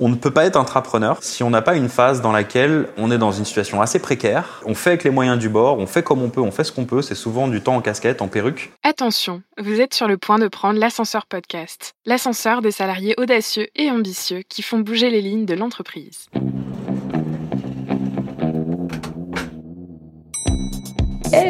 On ne peut pas être entrepreneur si on n'a pas une phase dans laquelle on est dans une situation assez précaire. On fait avec les moyens du bord, on fait comme on peut, on fait ce qu'on peut. C'est souvent du temps en casquette, en perruque. Attention, vous êtes sur le point de prendre l'ascenseur podcast. L'ascenseur des salariés audacieux et ambitieux qui font bouger les lignes de l'entreprise.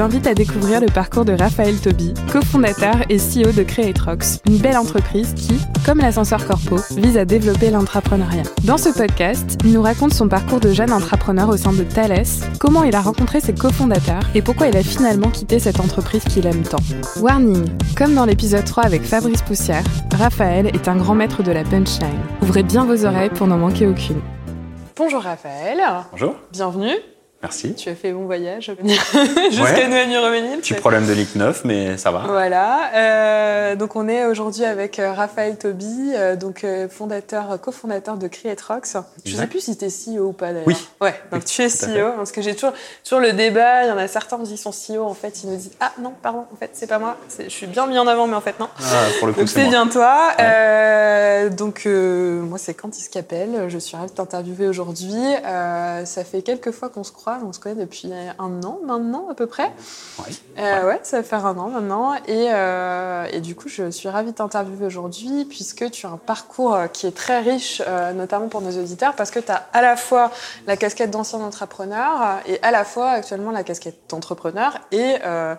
invite à découvrir le parcours de Raphaël Toby, cofondateur et CEO de Creatrox, une belle entreprise qui, comme l'ascenseur Corpo, vise à développer l'entrepreneuriat. Dans ce podcast, il nous raconte son parcours de jeune entrepreneur au sein de Thales, comment il a rencontré ses cofondateurs et pourquoi il a finalement quitté cette entreprise qu'il aime tant. Warning, comme dans l'épisode 3 avec Fabrice Poussière, Raphaël est un grand maître de la punchline. Ouvrez bien vos oreilles pour n'en manquer aucune. Bonjour Raphaël. Bonjour. Bienvenue. Merci. Tu as fait bon voyage jusqu'à. Noël-Ménil. Petit problème de ligue 9, mais ça va. Voilà. Euh, donc on est aujourd'hui avec euh, Raphaël Toby, euh, donc fondateur, cofondateur de Creatrox. Je sais Exact. plus si tu es CEO ou pas d'ailleurs. Oui. Ouais. Donc Oui, tu es. CEO parce que j'ai toujours toujours le débat. Il y en a certains qui sont CEO en fait, ils nous disent ah non pardon en fait c'est pas moi. Je suis bien mis en avant mais en fait non. Ah, pour le coup, Donc c'est bien toi. Euh, donc euh, moi c'est Candice Capel. Je suis ravie de t'interviewer aujourd'hui. Ça fait quelques fois qu'on se On se connaît depuis un an maintenant à peu près. Ouais. Euh, ouais, ça va faire un an maintenant. Et, euh, et du coup, je suis ravie de t'interviewer aujourd'hui puisque tu as un parcours euh, qui est très riche, euh, notamment pour nos auditeurs, parce que tu as à la fois la casquette d'ancien entrepreneur euh, et à la fois actuellement la casquette d'entrepreneur. Et euh,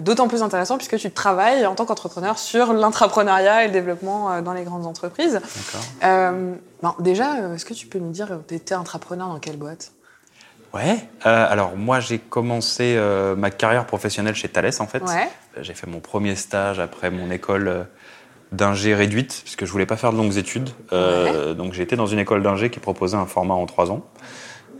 d'autant plus intéressant puisque tu travailles en tant qu'entrepreneur sur l'intrapreneuriat et le développement euh, dans les grandes entreprises. D'accord. Euh, bon, déjà, euh, est-ce que tu peux nous dire, tu étais entrepreneur dans quelle boîte? Ouais. Euh, alors, moi, j'ai commencé euh, ma carrière professionnelle chez Thales, en fait. Ouais. J'ai fait mon premier stage après mon école euh, d'ingé réduite, puisque je voulais pas faire de longues études. Euh, Donc j'ai été dans une école d'ingé qui proposait un format en trois ans.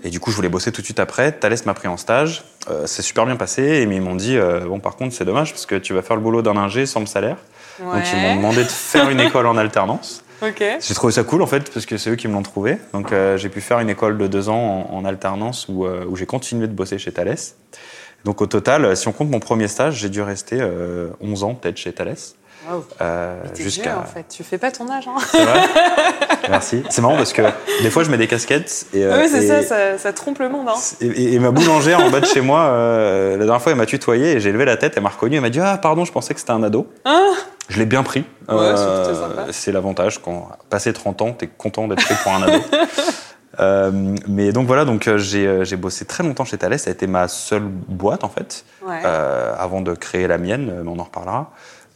Et du coup, je voulais bosser tout de suite après. Thales m'a pris en stage. Euh, c'est super bien passé. Et mais ils m'ont dit, euh, bon, par contre, c'est dommage, parce que tu vas faire le boulot d'un ingé sans le salaire. Donc ils m'ont demandé de faire une école en alternance. Ok. J'ai trouvé ça cool en fait parce que c'est eux qui me l'ont trouvé. Donc euh, j'ai pu faire une école de deux ans en, en alternance où, euh, où j'ai continué de bosser chez Thales. Donc au total, euh, si on compte mon premier stage, j'ai dû rester euh, 11 ans peut-être chez Thales. Wow. Euh, vieux, jusqu'à. en fait. Tu fais pas ton âge, hein C'est vrai Merci. C'est marrant parce que des fois je mets des casquettes et, euh, oui, c'est et- ça, ça, ça trompe le monde. Hein. et, et- et ma boulangère en bas de chez moi, euh, la dernière fois elle m'a tutoyé et j'ai levé la tête, elle m'a reconnu, elle m'a dit ah pardon, je pensais que c'était un ado. Ah Je l'ai bien pris. Ouais, c'est l'avantage quand passé 30 ans, t'es content d'être pris pour un ado. Euh, mais donc voilà, donc j'ai j'ai bossé très longtemps chez Thales. Ça a été ma seule boîte en fait, Ouais. euh, avant de créer la mienne. Mais on en reparlera.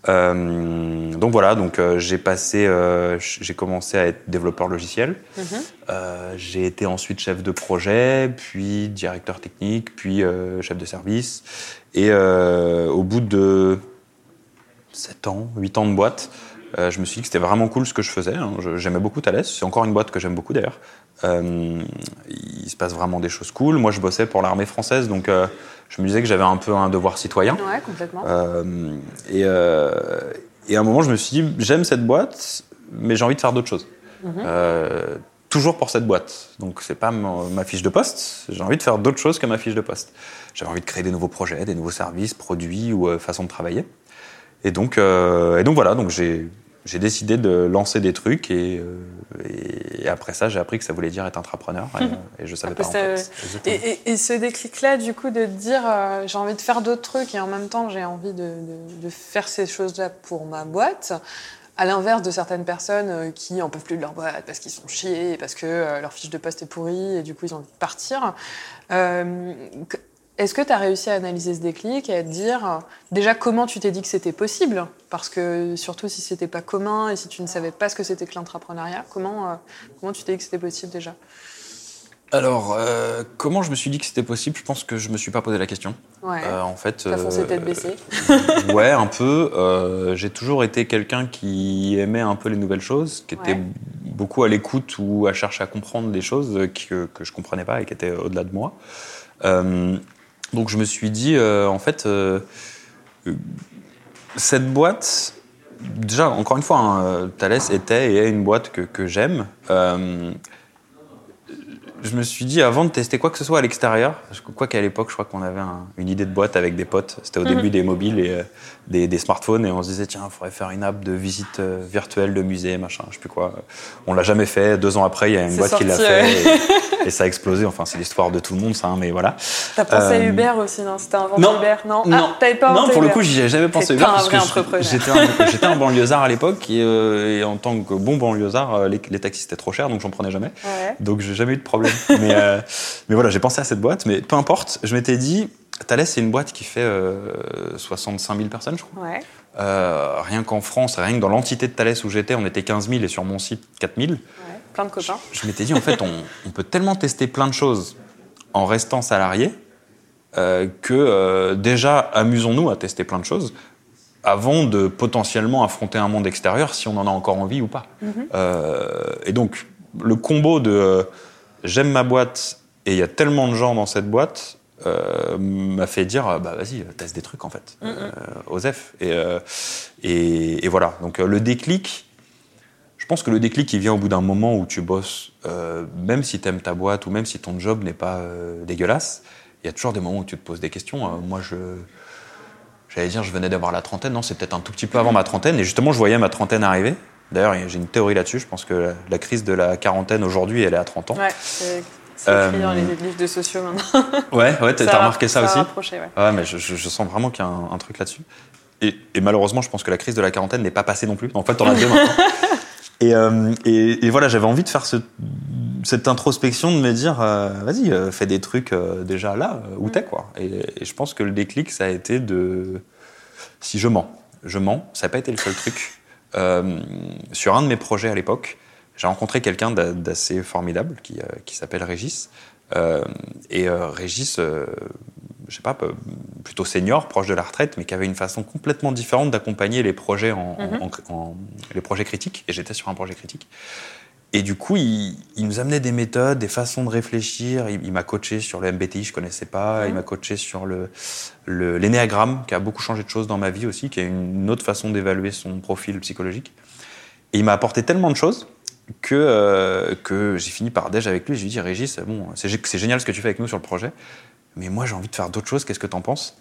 Euh, donc voilà, donc euh, j'ai passé, euh, j'ai commencé à être développeur logiciel. Mhm. Euh, j'ai été ensuite chef de projet, puis directeur technique, puis chef de service. Et au bout de 7 ans, 8 ans de boîte, je me suis dit que c'était vraiment cool ce que je faisais. hein. J'aimais beaucoup Thales. C'est encore une boîte que j'aime beaucoup d'ailleurs. Euh, il se passe vraiment des choses cool. Moi, je bossais pour l'armée française, donc euh, je me disais que j'avais un peu un devoir citoyen. Ouais, complètement. Euh, et, euh, et à un moment, je me suis dit, j'aime cette boîte, mais j'ai envie de faire d'autres choses. Mhm. Euh, toujours pour cette boîte. Donc, c'est pas ma, ma fiche de poste. J'ai envie de faire d'autres choses que ma fiche de poste. J'avais envie de créer des nouveaux projets, des nouveaux services, produits ou euh, façons de travailler. Et donc, euh, et donc voilà. Donc, j'ai j'ai décidé de lancer des trucs et, euh, et après ça, j'ai appris que ça voulait dire être entrepreneur et, euh, et je savais pas en fait. Exactement. Et, et- ce déclic-là, du coup, de te dire euh, j'ai envie de faire d'autres trucs et en même temps j'ai envie de, de- de faire ces choses-là pour ma boîte, à l'inverse de certaines personnes euh, qui en peuvent plus de leur boîte parce qu'ils sont chiés, parce que euh, leur fiche de poste est pourrie et du coup ils ont envie de partir. Euh, Est-ce que tu as réussi à analyser ce déclic et à te dire euh, déjà comment tu t'es dit que c'était possible? Parce que surtout si c'était pas commun et si tu ne savais pas ce que c'était que l'entrepreneuriat, comment, euh, comment tu t'es dit que c'était possible déjà? Alors, euh, comment je me suis dit que c'était possible? Je pense que je me suis pas posé la question. Ouais. Euh, en fait, T'as foncé tête baissée. ouais, un peu. Euh, j'ai toujours été quelqu'un qui aimait un peu les nouvelles choses, qui était Ouais. beaucoup à l'écoute ou à chercher à comprendre des choses que, que je comprenais pas et qui étaient au-delà de moi. Euh, donc je me suis dit, euh, en fait, euh, cette boîte, déjà, encore une fois, hein, Thales était et est une boîte que, que j'aime. Euh, je me suis dit, avant de tester quoi que ce soit à l'extérieur, quoi qu'à l'époque, je crois qu'on avait un- une idée de boîte avec des potes. C'était au Mhm. début des mobiles et euh, des, des smartphones, et on se disait, tiens, il faudrait faire une app de visite euh, virtuelle de musée, machin, je sais plus quoi. On l'a jamais fait. Deux ans après, il y a une boîte qui l'a fait, ouais. et, ça a explosé. Enfin, c'est l'histoire de tout le monde, ça, hein, mais voilà. T'as pensé à Euh, Uber aussi, non? C'était non. Uber Non, Non, Ah, t'avais pas non pour le coup, j'y ai jamais pensé. Uber un. J'étais un, un banlieusard à l'époque et, euh, et en tant que bon banlieusard, euh, les, les taxis c'était trop cher donc j'en prenais jamais. Ouais. Donc j'ai jamais eu de problème. mais, euh, mais voilà, j'ai pensé à cette boîte, mais peu importe. Je m'étais dit, Thales c'est une boîte qui fait euh, 65 000 personnes, je crois. Ouais. Euh, rien qu'en France, rien que dans l'entité de Thales où j'étais, on était 15 000 et sur mon site 4 000. ouais. Plein de copains. Je m'étais dit, en fait, on, on peut tellement tester plein de choses en restant salarié euh, que euh, déjà, amusons-nous à tester plein de choses avant de potentiellement affronter un monde extérieur si on en a encore envie ou pas. Euh, et donc, le combo de j'aime ma boîte et il y a tellement de gens dans cette boîte euh, m'a fait dire euh, bah vas-y teste des trucs en fait euh, Osef et, euh, et, et voilà donc le déclic pense que le déclic, il vient au bout d'un moment où tu bosses, euh, même si tu aimes ta boîte ou même si ton job n'est pas euh, dégueulasse, il y a toujours des moments où tu te poses des questions. Euh, moi, je. J'allais dire, je venais d'avoir la trentaine. Non, c'est peut-être un tout petit peu avant ma trentaine. Et justement, je voyais ma trentaine arriver. D'ailleurs, j'ai une théorie là-dessus. Je pense que la, crise de la quarantaine aujourd'hui, elle est à 30 ans. Ouais, c'est écrit Euh, dans les livres de sociaux maintenant. Ouais, ouais, t'as remarqué ça, ça a aussi ouais. Ouais, mais je, je- je sens vraiment qu'il y a un, un truc là-dessus. Et, et malheureusement, je pense que la crise de la quarantaine n'est pas passée non plus. En fait, on a deux maintenant. Et, euh, et, et voilà, j'avais envie de faire ce- cette introspection, de me dire, euh, vas-y, euh, fais des trucs déjà là, où t'es, quoi. Et, et je pense que le déclic, ça a été de... Si je mens, je mens, ça n'a pas été le seul truc. Sur un de mes projets à l'époque, j'ai rencontré quelqu'un d'a- d'assez formidable qui, qui s'appelle Régis. Euh, et euh, Régis, euh, je sais pas, plutôt senior, proche de la retraite, mais qui avait une façon complètement différente d'accompagner les projets en, en- en- en- les projets critiques. Et j'étais sur un projet critique. Et du coup, il, il nous amenait des méthodes, des façons de réfléchir. Il, il m'a coaché sur le MBTI, je connaissais pas. Il m'a coaché sur le le- l'énéagramme, qui a beaucoup changé de choses dans ma vie aussi, qui est une autre façon d'évaluer son profil psychologique. Et il m'a apporté tellement de choses que, euh, que j'ai fini par déj avec lui. Je lui ai dit, Régis, bon, c'est gé- c'est génial ce que tu fais avec nous sur le projet, mais moi j'ai envie de faire d'autres choses, qu'est-ce que t'en penses?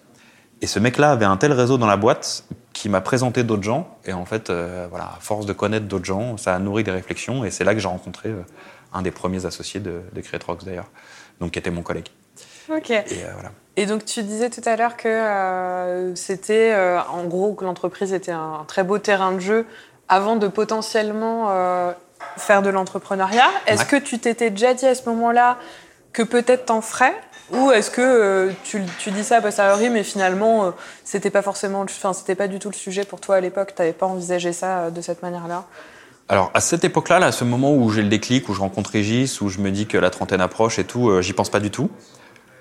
Et ce mec-là avait un tel réseau dans la boîte qui m'a présenté d'autres gens. Et en fait, euh, voilà, à force de connaître d'autres gens, ça a nourri des réflexions. Et c'est là que j'ai rencontré euh, un des premiers associés de, de Creatrox d'ailleurs, donc qui était mon collègue. Ok. Et voilà. Et donc tu disais tout à l'heure que c'était en gros que l'entreprise était un très beau terrain de jeu avant de potentiellement faire de l'entrepreneuriat. Est-ce Ouais. que tu t'étais déjà dit à ce moment-là que peut-être t'en ferais ou est-ce que euh, tu, tu dis ça a posteriori mais finalement euh, c'était pas forcément, enfin c'était pas du tout le sujet pour toi à l'époque, t'avais pas envisagé ça euh, de cette manière-là? Alors, à cette époque-là, là, à ce moment où j'ai le déclic, où je rencontre Régis, où je me dis que la trentaine approche et tout, j'y pense pas du tout.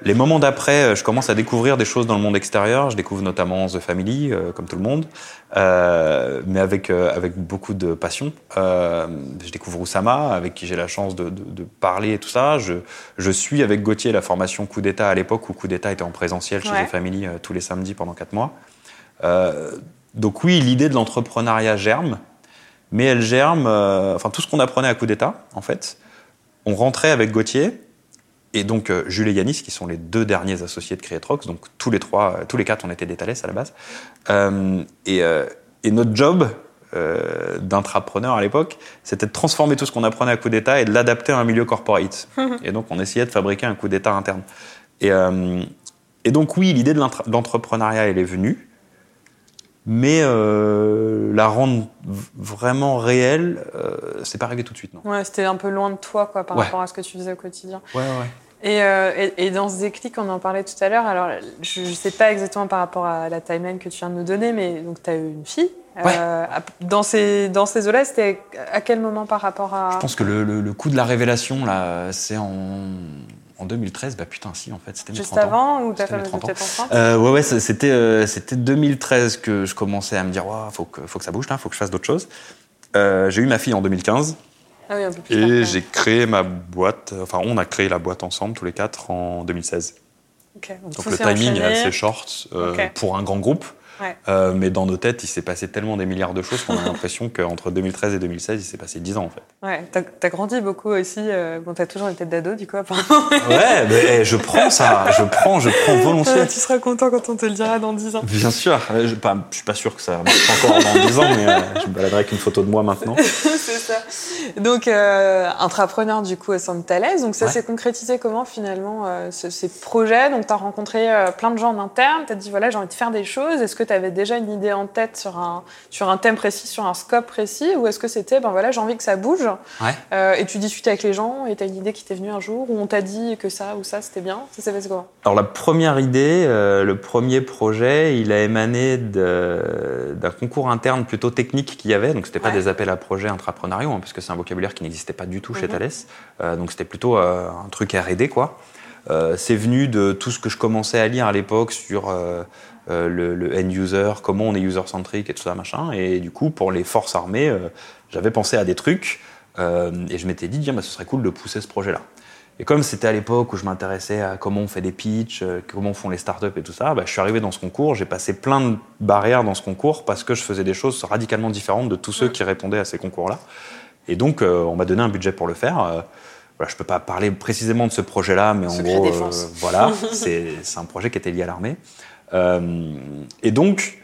Les moments d'après, euh, je commence à découvrir des choses dans le monde extérieur. Je découvre notamment The Family, euh, comme tout le monde, euh, mais avec, euh, avec beaucoup de passion. Je découvre Oussama, avec qui j'ai la chance de, de- de parler et tout ça. Je, je suis avec Gauthier la formation Coup d'État à l'époque où Coup d'État était en présentiel chez Ouais. The Family tous les samedis pendant quatre mois. Donc oui, l'idée de l'entrepreneuriat germe mais elle germe, enfin tout ce qu'on apprenait à coup d'État, en fait, on rentrait avec Gauthier et donc euh, Jules et Yanis, qui sont les deux derniers associés de Creatrox, donc tous les trois, euh, tous les quatre, on était des Thales à la base. Euh, et, et notre job euh, d'intrapreneur à l'époque, c'était de transformer tout ce qu'on apprenait à coup d'État et de l'adapter à un milieu corporate. et donc on essayait de fabriquer un coup d'État interne. Et, euh, et donc oui, l'idée de l'entrepreneuriat, elle est venue. Mais euh, la rendre vraiment réelle, c'est pas arrivé tout de suite, non. Ouais, c'était un peu loin de toi quoi par Ouais. rapport à ce que tu faisais au quotidien. Ouais, ouais. Et, euh, et, et dans ce déclic, on en parlait tout à l'heure. Alors, je ne sais pas exactement par rapport à la timeline que tu viens de nous donner, mais donc tu as eu une fille. Ouais. Euh, dans ces, dans ces eaux-là, c'était à quel moment par rapport à. Je pense que le, le, le coup de la révélation, là, c'est en, en 2013. Bah putain, si, en fait, c'était mes Juste 30 ans. avant ou ta C'était mes femme était 30 ans. peut-être enceinte Euh, ouais, ouais, c'était euh, c'était 2013 que je commençais à me dire, Ouah, faut que faut que ça bouge là, faut que je fasse d'autres choses. Euh, j'ai eu ma fille en 2015 Ah oui, un peu plus Et tard, ouais. j'ai créé ma boîte, enfin on a créé la boîte ensemble tous les quatre en 2016. Ok, donc Donc le timing est assez short euh, pour un grand groupe. Ouais. Euh, mais dans nos têtes, il s'est passé tellement des milliards de choses qu'on a l'impression qu'entre 2013 et 2016, il s'est passé 10 ans en fait. Ouais, t'as as grandi beaucoup aussi. euh, bon, t'as toujours une tête d'ado, du coup, apparemment. Ouais, mais eh, je prends ça, je prends, je prends volontiers. tu seras content quand on te le dira dans 10 ans. Bien sûr, Euh, je, pas, je suis pas sûr que ça marche encore dans 10 ans, mais euh, je me baladerai avec une photo de moi maintenant. c'est ça. Donc, entrepreneur du coup au sein de Thales. Donc, ça Ouais. s'est concrétisé comment finalement ce- ces projets? Donc, tu as rencontré plein de gens en interne. Tu as dit voilà, j'ai envie de faire des choses. Est-ce que tu avais déjà une idée en tête sur un, sur un thème précis, sur un scope précis Ou est-ce que c'était ben voilà, j'ai envie que ça bouge Ouais. Euh, Et tu discutais avec les gens et tu as une idée qui t'est venue un jour Ou on t'a dit que ça ou ça c'était bien Ça s'est passé comment? Alors la première idée, euh, le premier projet, il a émané d'un concours interne plutôt technique qu'il y avait. Donc c'était pas Ouais. des appels à projets intrapreneuriaux, hein, parce que c'est un vocabulaire qui n'existait pas du tout chez Mhm. Thales. Euh, donc c'était plutôt un truc R&D quoi. Euh, c'est venu de tout ce que je commençais à lire à l'époque sur euh, euh, le, le end user, comment on est user centric et tout ça machin. Et du coup pour les forces armées, euh, j'avais pensé à des trucs euh, et je m'étais dit tiens bah, ce serait cool de pousser ce projet là. Et comme c'était à l'époque où je m'intéressais à comment on fait des pitchs, comment font les startups et tout ça, bah, je suis arrivé dans ce concours, j'ai passé plein de barrières dans ce concours parce que je faisais des choses radicalement différentes de tous ceux qui répondaient à ces concours-là. Et donc, on m'a donné un budget pour le faire. Voilà, je peux pas parler précisément de ce projet-là, mais en Secret gros, euh, voilà, c'est un projet qui était lié à l'armée. Euh, et donc,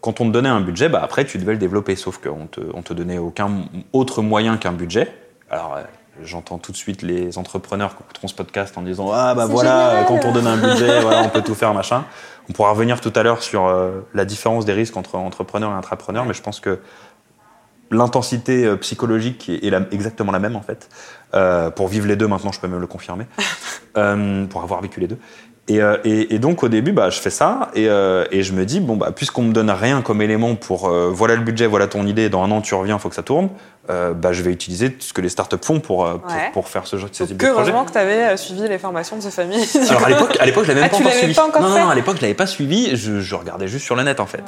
quand on te donnait un budget, bah, après, tu devais le développer, sauf qu'on te, on te donnait aucun autre moyen qu'un budget. Alors, euh, j'entends tout de suite les entrepreneurs qui écouteront ce podcast en disant Ah, bah voilà, génial. quand on donne un budget, voilà, on peut tout faire, machin. On pourra revenir tout à l'heure sur euh, la différence des risques entre entrepreneur et intrapreneur, mais je pense que l'intensité psychologique est, est la- exactement la même, en fait. Euh, pour vivre les deux, maintenant, je peux même le confirmer, Euh, pour avoir vécu les deux. Et, euh, et- et donc au début, bah, je fais ça et, euh, et je me dis bon bah puisqu'on me donne rien comme élément pour euh, voilà le budget, voilà ton idée, dans un an tu reviens, faut que ça tourne, euh, bah, je vais utiliser ce que les startups font pour, euh, pour, Ouais. pour faire ce genre ce type Que de projet. heureusement que tu avais suivi les formations de ces familles. Alors à l'époque, à l'époque, je l'avais même Ah, pas suivi. pas encore non, non, non, à l'époque, je l'avais pas suivi. Je, je regardais juste sur le net en fait.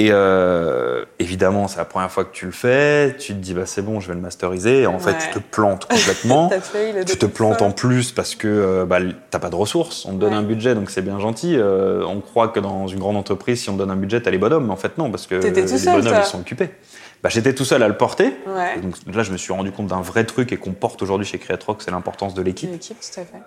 Et euh, évidemment, c'est la première fois que tu le fais. Tu te dis bah c'est bon, je vais le masteriser. Et en fait, tu te plantes complètement. Tu te plantes en plus parce que euh, bah, t'as pas de ressources. On te donne un budget, donc c'est bien gentil. Euh, on croit que dans une grande entreprise, si on te donne un budget, t'as les bonhommes. Mais en fait, non, parce que les seul, bonhommes ils sont occupés. Bah, j'étais tout seul à le porter. Ouais. Donc là, je me suis rendu compte d'un vrai truc et qu'on porte aujourd'hui chez Creatrox, c'est l'importance de l'équipe.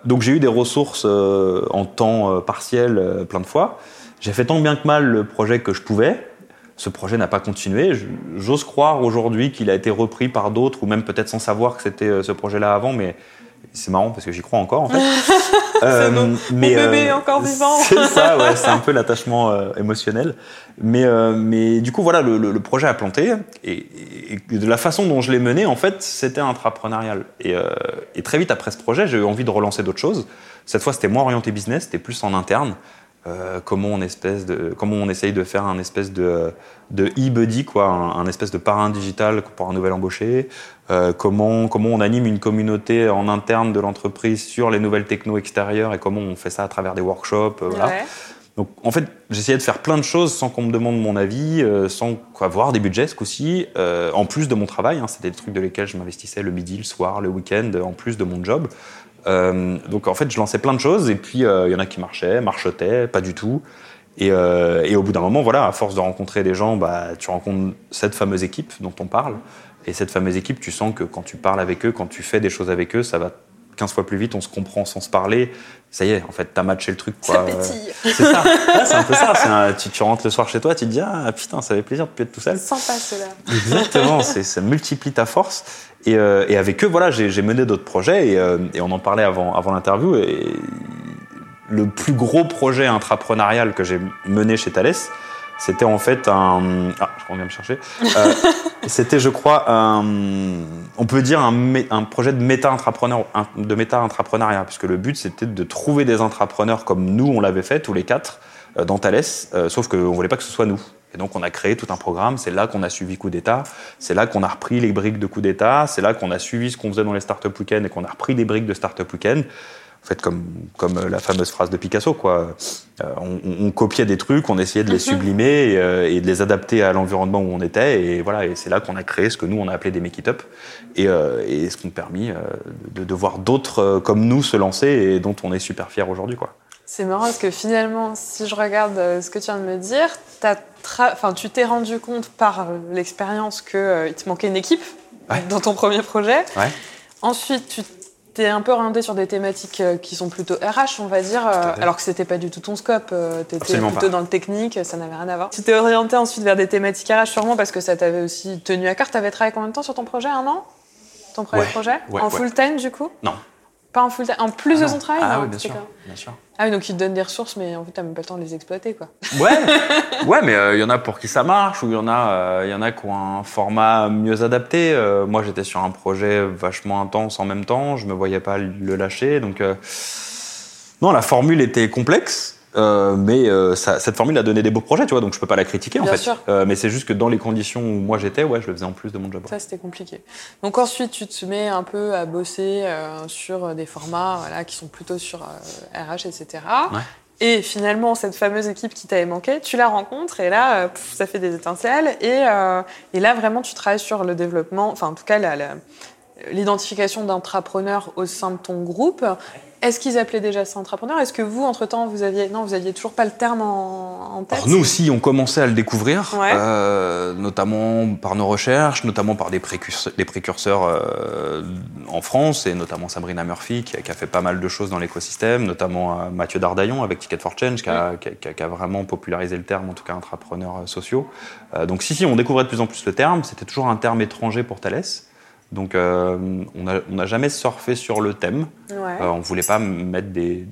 Donc j'ai eu des ressources euh, en temps euh, partiel euh, plein de fois. J'ai fait tant bien que mal le projet que je pouvais. Ce projet n'a pas continué. J'ose croire aujourd'hui qu'il a été repris par d'autres, ou même peut-être sans savoir que c'était ce projet-là avant, mais c'est marrant parce que j'y crois encore en fait. Euh, mon- mon bébé est encore vivant. C'est ça, ouais, c'est un peu l'attachement euh, émotionnel. Mais, euh, mais du coup, voilà, le, le- le projet a planté. Et, et de la façon dont je l'ai mené, en fait, c'était intrapreneurial. Et, euh, et très vite après ce projet, j'ai eu envie de relancer d'autres choses. Cette fois, c'était moins orienté business, c'était plus en interne. Euh, comment on espèce de comment on essaye de faire un espèce de de e-buddy quoi un, un espèce de parrain digital pour un nouvel embauché euh, comment comment on anime une communauté en interne de l'entreprise sur les nouvelles techno extérieures et comment on fait ça à travers des workshops euh, voilà Ouais. donc en fait, j'essayais de faire plein de choses sans qu'on me demande mon avis, euh, sans avoir des budgets ce coup-ci, euh, en plus de mon travail. hein, C'était des trucs de lesquels je m'investissais le midi, le soir, le week-end, en plus de mon job. Euh, donc en fait, je lançais plein de choses et puis euh, il y en a qui marchaient, marchotaient, pas du tout. Et, euh, et au bout d'un moment, voilà, à force de rencontrer des gens, bah, tu rencontres cette fameuse équipe dont on parle. Et cette fameuse équipe, tu sens que quand tu parles avec eux, quand tu fais des choses avec eux, ça va 15 fois plus vite, on se comprend sans se parler. Ça y est, en fait, t'as matché le truc. Quoi. Ça pétille. C'est ça. Ouais, c'est un peu ça. Un- tu, tu rentres le soir chez toi, tu te dis ah putain, ça fait plaisir de plus être tout seul. Sympa cela. Exactement. ça multiplie ta force. Et, euh, et avec eux, voilà, j'ai mené d'autres projets et, euh, et on en parlait avant, avant l'interview. Et le plus gros projet intrapreneurial que j'ai mené chez Thales, c'était en fait un. Ah, je reviens me chercher. Euh, c'était, je crois, un, on peut dire un, un projet de méta-intrapreneur, de méta-intrapreneuriat, puisque le but c'était de trouver des intrapreneurs comme nous, on l'avait fait tous les quatre euh, dans Thales, euh, sauf qu'on voulait pas que ce soit nous. Et donc on a créé tout un programme. C'est là qu'on a suivi coup d'État. C'est là qu'on a repris les briques de coup d'État. C'est là qu'on a suivi ce qu'on faisait dans les startup week-end et qu'on a repris des briques de startup week-end. En fait, comme, comme la fameuse phrase de Picasso, quoi. Euh, on, on, copiait des trucs, on essayait de les sublimer et, euh, et, de les adapter à l'environnement où on était. Et voilà, et c'est là qu'on a créé ce que nous on a appelé des make it up, et, euh, et ce qui nous a permis euh, de, de, voir d'autres comme nous se lancer et dont on est super fiers aujourd'hui, quoi. C'est marrant parce que finalement, si je regarde ce que tu viens de me dire, enfin, tu t'es rendu compte par l'expérience qu'il te manquait une équipe ouais. dans ton premier projet. Ouais. Ensuite, tu T'es un peu orienté sur des thématiques qui sont plutôt RH, on va dire, alors que c'était pas du tout ton scope. T'étais plutôt pas. dans le technique, ça n'avait rien à voir. Tu t'es orienté ensuite vers des thématiques RH, sûrement parce que ça t'avait aussi tenu à cœur. T'avais travaillé combien de temps sur ton projet? Un an? Ton premier ouais. projet? En full time, du coup? Non. Pas en full time En plus ah de ton travail Ah oui, bien sûr, bien sûr. Ah oui, donc ils te donnent des ressources, mais en fait, t'as même pas le temps de les exploiter, quoi. Ouais, ouais, mais il euh, y en a pour qui ça marche, ou il y en a, il euh, y en a qui ont un format mieux adapté. Euh, moi, j'étais sur un projet vachement intense en même temps, je me voyais pas le lâcher, donc non, la formule était complexe. Euh, mais ça, cette formule a donné des beaux projets, tu vois, donc je peux pas la critiquer Bien en fait. Sûr. mais c'est juste que dans les conditions où moi j'étais, ouais, je le faisais en plus de mon job. Ça, c'était compliqué. Donc ensuite, tu te mets un peu à bosser sur des formats voilà, qui sont plutôt sur RH, etc. Ouais. Et finalement, cette fameuse équipe qui t'avait manqué, tu la rencontres et là, pff, ça fait des étincelles. Et, euh, et, là, vraiment, tu travailles sur le développement, enfin, en tout cas, l'identification d'entrepreneurs au sein de ton groupe. Est-ce qu'ils appelaient déjà ça entrepreneur? Est-ce que vous, entre-temps, vous aviez... Non, vous aviez toujours pas le terme en, en tête? Alors nous aussi, on commençait à le découvrir, ouais. euh, notamment par nos recherches, notamment par des précurseurs, des précurseurs euh, en France, et notamment Sabrina Murphy, qui a, qui a fait pas mal de choses dans l'écosystème, notamment euh, Mathieu Dardaillon avec Ticket for Change, qui a, ouais. qui, a, qui a, vraiment popularisé le terme, en tout cas intrapreneurs sociaux. Euh, donc si, si, on découvrait de plus en plus le terme, c'était toujours un terme étranger pour Thales. Donc, euh, on n'a on a jamais surfé sur le thème. Ouais. Euh, on voulait pas mettre des,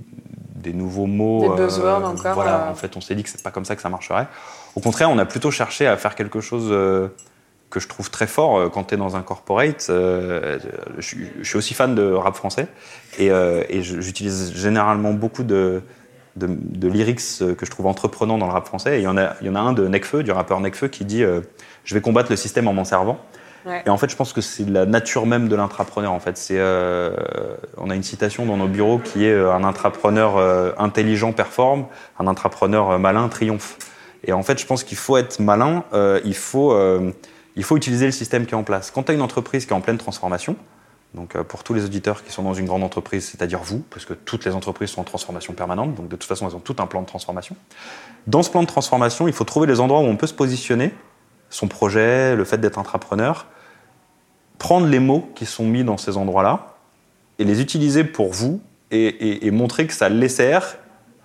des nouveaux mots. Des buzzwords encore. Voilà, en fait, on s'est dit que c'est pas comme ça que ça marcherait. Au contraire, on a plutôt cherché à faire quelque chose euh, que je trouve très fort euh, quand tu es dans un corporate. Euh, je, je, suis aussi fan de rap français et, euh, et j'utilise généralement beaucoup de, de, de, lyrics que je trouve entreprenants dans le rap français. Et il y en a, il y en a un de Necfeu, du rappeur Necfeu, qui dit Je vais combattre le système en m'en servant. Et en fait, je pense que c'est la nature même de l'intrapreneur. En fait, c'est euh, on a une citation dans nos bureaux qui est un intrapreneur euh, intelligent performe, un intrapreneur malin triomphe. Et en fait, je pense qu'il faut être malin. Euh, il faut il faut utiliser le système qui est en place. Quand tu as une entreprise qui est en pleine transformation, donc euh, pour tous les auditeurs qui sont dans une grande entreprise, c'est-à-dire vous, parce que toutes les entreprises sont en transformation permanente, donc de toute façon elles ont tout un plan de transformation. Dans ce plan de transformation, il faut trouver les endroits où on peut se positionner, son projet, le fait d'être entrepreneur, prendre les mots qui sont mis dans ces endroits-là et les utiliser pour vous et, montrer que ça les sert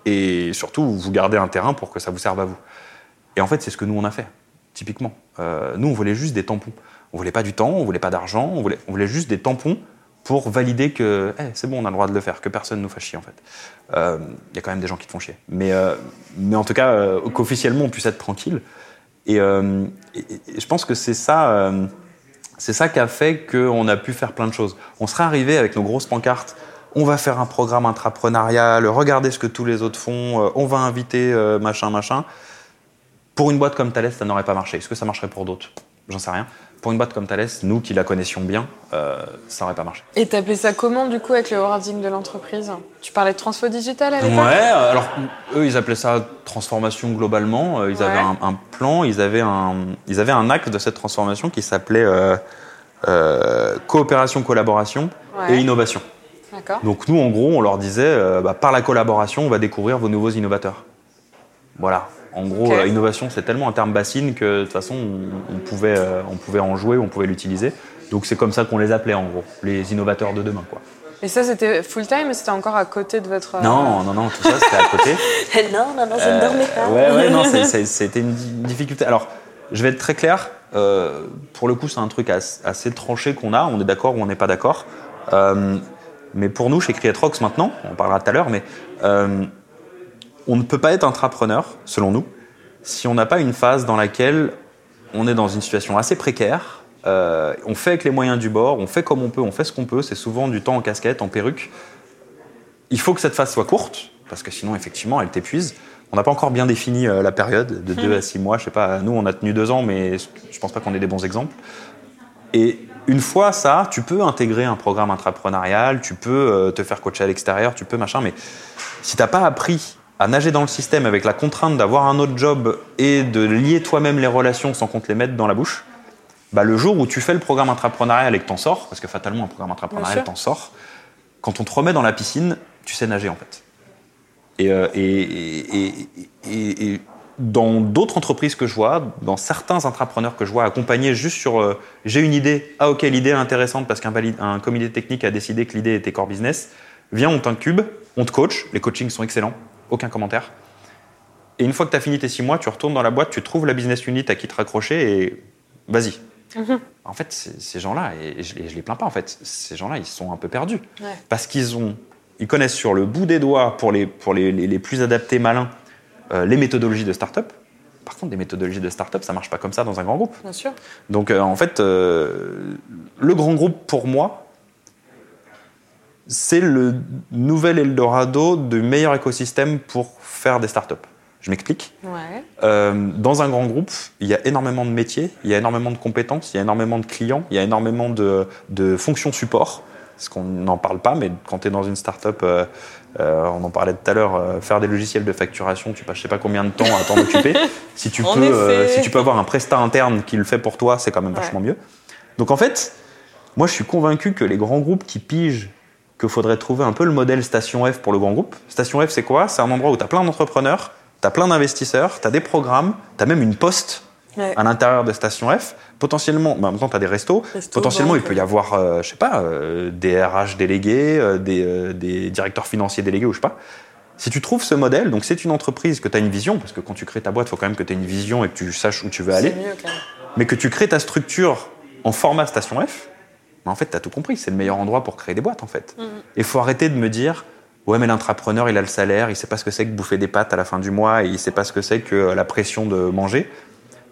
et surtout vous gardez un terrain pour que ça vous serve à vous. Et en fait, c'est ce que nous on a fait, typiquement. Euh, nous, on voulait juste des tampons. On voulait pas du temps, on voulait pas d'argent, on voulait, juste des tampons pour valider que hey, c'est bon, on a le droit de le faire, que personne nous fasse chier en fait. Il euh, y a quand même des gens qui te font chier. Mais, euh, mais en tout cas, qu'officiellement on puisse être tranquille. Et, euh, et je pense que c'est ça, euh, c'est ça qui a fait qu'on a pu faire plein de choses. On serait arrivé avec nos grosses pancartes. On va faire un programme intrapreneurial, regardez ce que tous les autres font, euh, on va inviter machin, machin. Pour une boîte comme Thales, ça n'aurait pas marché. Est-ce que ça marcherait pour d'autres? J'en sais rien. Pour une boîte comme Thales, nous qui la connaissions bien, euh, ça n'aurait pas marché. Et t'appelais ça comment du coup avec le wording de l'entreprise? Tu parlais de transfo digital à l'époque? Ouais, alors eux ils appelaient ça transformation globalement. Ils ouais. avaient un, un, plan, ils avaient un, ils avaient un axe de cette transformation qui s'appelait euh, euh, coopération, collaboration ouais. et innovation. Donc nous en gros on leur disait euh, bah, par la collaboration on va découvrir vos nouveaux innovateurs. Voilà. En gros, okay. euh, innovation, c'est tellement un terme bassine que de toute façon, on, on pouvait, euh, on pouvait en jouer, on pouvait l'utiliser. Donc c'est comme ça qu'on les appelait en gros, les innovateurs de demain. Quoi. Et ça, c'était full time, c'était encore à côté de votre. Non, non, non, tout ça c'était à côté. non, non, non, je ne dormais pas. Ouais, ouais, non, c'était une difficulté. Alors, je vais être très clair. Euh, pour le coup, c'est un truc assez, tranché qu'on a. On est d'accord ou on n'est pas d'accord. Euh, mais pour nous, chez Creatrox maintenant, on parlera tout à l'heure, mais euh, on ne peut pas être intrapreneur, selon nous, si on n'a pas une phase dans laquelle on est dans une situation assez précaire, euh, on fait avec les moyens du bord, on fait comme on peut, on fait ce qu'on peut, c'est souvent du temps en casquette, en perruque. Il faut que cette phase soit courte, parce que sinon, effectivement, elle t'épuise. On n'a pas encore bien défini euh, la période, de 2 à 6 mois, je sais pas, nous on a tenu 2 ans, mais je pense pas qu'on ait des bons exemples. Et une fois ça, tu peux intégrer un programme intrapreneurial, tu peux euh, te faire coacher à l'extérieur, tu peux machin, mais si t'as pas appris à nager dans le système avec la contrainte d'avoir un autre job et de lier toi-même les relations sans qu'on te les mette dans la bouche, bah le jour où tu fais le programme intrapreneurial et que t'en sors, parce que fatalement un programme intrapreneurial t'en sors, quand on te remet dans la piscine, tu sais nager en fait. Et, euh, et, et, et, et dans d'autres entreprises que je vois, dans certains entrepreneurs que je vois accompagnés juste sur euh, j'ai une idée, ah ok l'idée est intéressante parce qu'un un comité technique a décidé que l'idée était core business, viens on t'incube, on te coach, les coachings sont excellents, aucun commentaire. Et une fois que tu as fini tes six mois, tu retournes dans la boîte, tu trouves la business unit à qui te raccrocher et vas-y. Mhm. En fait, ces gens-là, et je, les, je les plains pas en fait, ces gens-là, ils sont un peu perdus. Parce qu'ils ont, ils connaissent sur le bout des doigts, pour les, pour les, les, les plus adaptés malins, euh, les méthodologies de start-up. Par contre, des méthodologies de start-up, ça marche pas comme ça dans un grand groupe. Bien sûr. Donc, euh, en fait, euh, le grand groupe, pour moi, c'est le nouvel Eldorado du meilleur écosystème pour faire des startups. Je m'explique. Ouais. Euh, dans un grand groupe, il y a énormément de métiers, il y a énormément de compétences, il y a énormément de clients, il y a énormément de, de fonctions support. Parce qu'on n'en parle pas, mais quand tu es dans une startup, euh, euh, on en parlait tout à l'heure, euh, faire des logiciels de facturation, tu passes je sais pas combien de temps à t'en occuper. Si tu, peux, euh, si tu peux avoir un prestat interne qui le fait pour toi, c'est quand même vachement mieux. Donc en fait, moi je suis convaincu que les grands groupes qui pigent qu'il faudrait trouver un peu le modèle Station F pour le grand groupe. Station F, c'est quoi? C'est un endroit où tu as plein d'entrepreneurs, tu as plein d'investisseurs, tu as des programmes, tu as même une poste Ouais. à l'intérieur de Station F. Potentiellement, bah, en même temps, tu as des restos. Resto, Potentiellement, banque, il peut y avoir, euh, je sais pas, euh, des RH délégués, euh, des, euh, des directeurs financiers délégués ou je sais pas. Si tu trouves ce modèle, donc c'est une entreprise que tu as une vision, parce que quand tu crées ta boîte, il faut quand même que tu aies une vision et que tu saches où tu veux aller, mieux mais que tu crées ta structure en format Station F, bah, en fait, tu as tout compris. C'est le meilleur endroit pour créer des boîtes, en fait. Mhm. Il faut arrêter de me dire, ouais, mais l'entrepreneur, il a le salaire, il sait pas ce que c'est que bouffer des pâtes à la fin du mois, et il sait pas ce que c'est que euh, la pression de manger.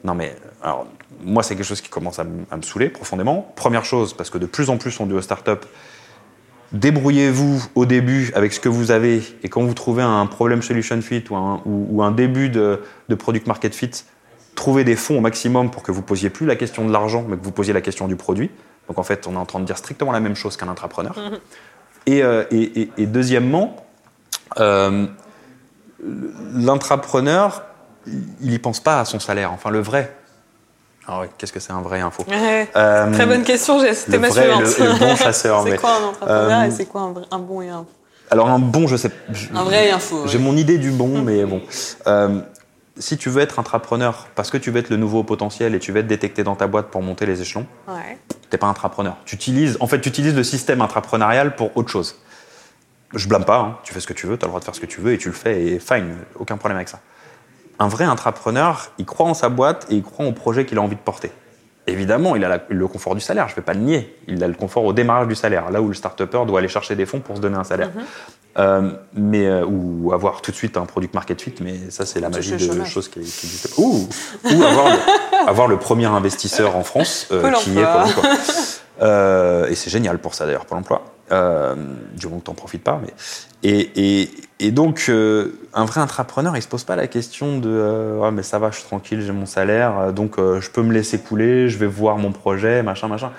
Non, mais alors, moi, c'est quelque chose qui commence à, me saouler profondément. Première chose, parce que de plus en plus, on dit aux startups, débrouillez-vous au début avec ce que vous avez, et quand vous trouvez un problem solution fit ou un, ou, ou un début de, de product market fit, trouvez des fonds au maximum pour que vous posiez plus la question de l'argent, mais que vous posiez la question du produit. Donc en fait, on est en train de dire strictement la même chose qu'un entrepreneur. Et, euh, et- et- et deuxièmement, euh, l'intrapreneur, il y pense pas à son salaire, enfin le vrai. Alors, ouais, qu'est-ce que c'est un vrai info? Ouais. Euh, Très bonne question, j'ai- c'était le ma et le- suivante. et le bon chasseur, c'est quoi un entrepreneur euh, et c'est quoi un, vrai- un bon et un Alors un bon, je sais. je- Un vrai info, J'ai oui. mon idée du bon, mais bon. Si tu veux être intrapreneur parce que tu veux être le nouveau potentiel et tu veux être détecté dans ta boîte pour monter les échelons, Ouais. t'es pas intrapreneur. Tu utilises, en fait, tu utilises le système intrapreneurial pour autre chose. Je blâme pas, hein. tu fais ce que tu veux, tu as le droit de faire ce que tu veux et tu le fais et fine, aucun problème avec ça. Un vrai intrapreneur, il croit en sa boîte et il croit au projet qu'il a envie de porter. Évidemment, il a la- le confort du salaire, je vais pas le nier. Il a le confort au démarrage du salaire, là où le start doit aller chercher des fonds pour se donner un salaire. Euh, mais, euh, ou avoir tout de suite un product market fit, mais ça, c'est la magie de chômage. choses qui, qui existent. Ou, ou avoir, le, avoir le premier investisseur en France euh, qui est. Pôle emploi. Euh, et c'est génial pour ça d'ailleurs, Pôle emploi. Euh, du moment que t'en profites pas. Mais... Et, et, donc, euh, un vrai intrapreneur, il se pose pas la question de euh, mais ça va, je suis tranquille, j'ai mon salaire, euh, donc je peux me laisser couler, je vais voir mon projet, machin, machin.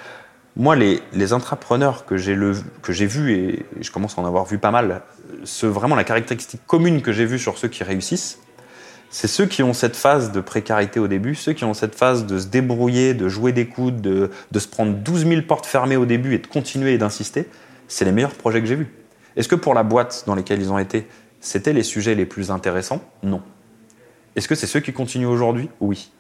Moi, les, les intrapreneurs que j'ai le- que j'ai vus, et je commence à en avoir vu pas mal, ce, vraiment la caractéristique commune que j'ai vue sur ceux qui réussissent, c'est ceux qui ont cette phase de précarité au début, ceux qui ont cette phase de se débrouiller, de jouer des coudes, de, de se prendre 12 000 portes fermées au début et de continuer et d'insister, c'est les meilleurs projets que j'ai vus. Est-ce que pour la boîte dans lesquelles ils ont été, c'était les sujets les plus intéressants? Non. Est-ce que c'est ceux qui continuent aujourd'hui? Oui.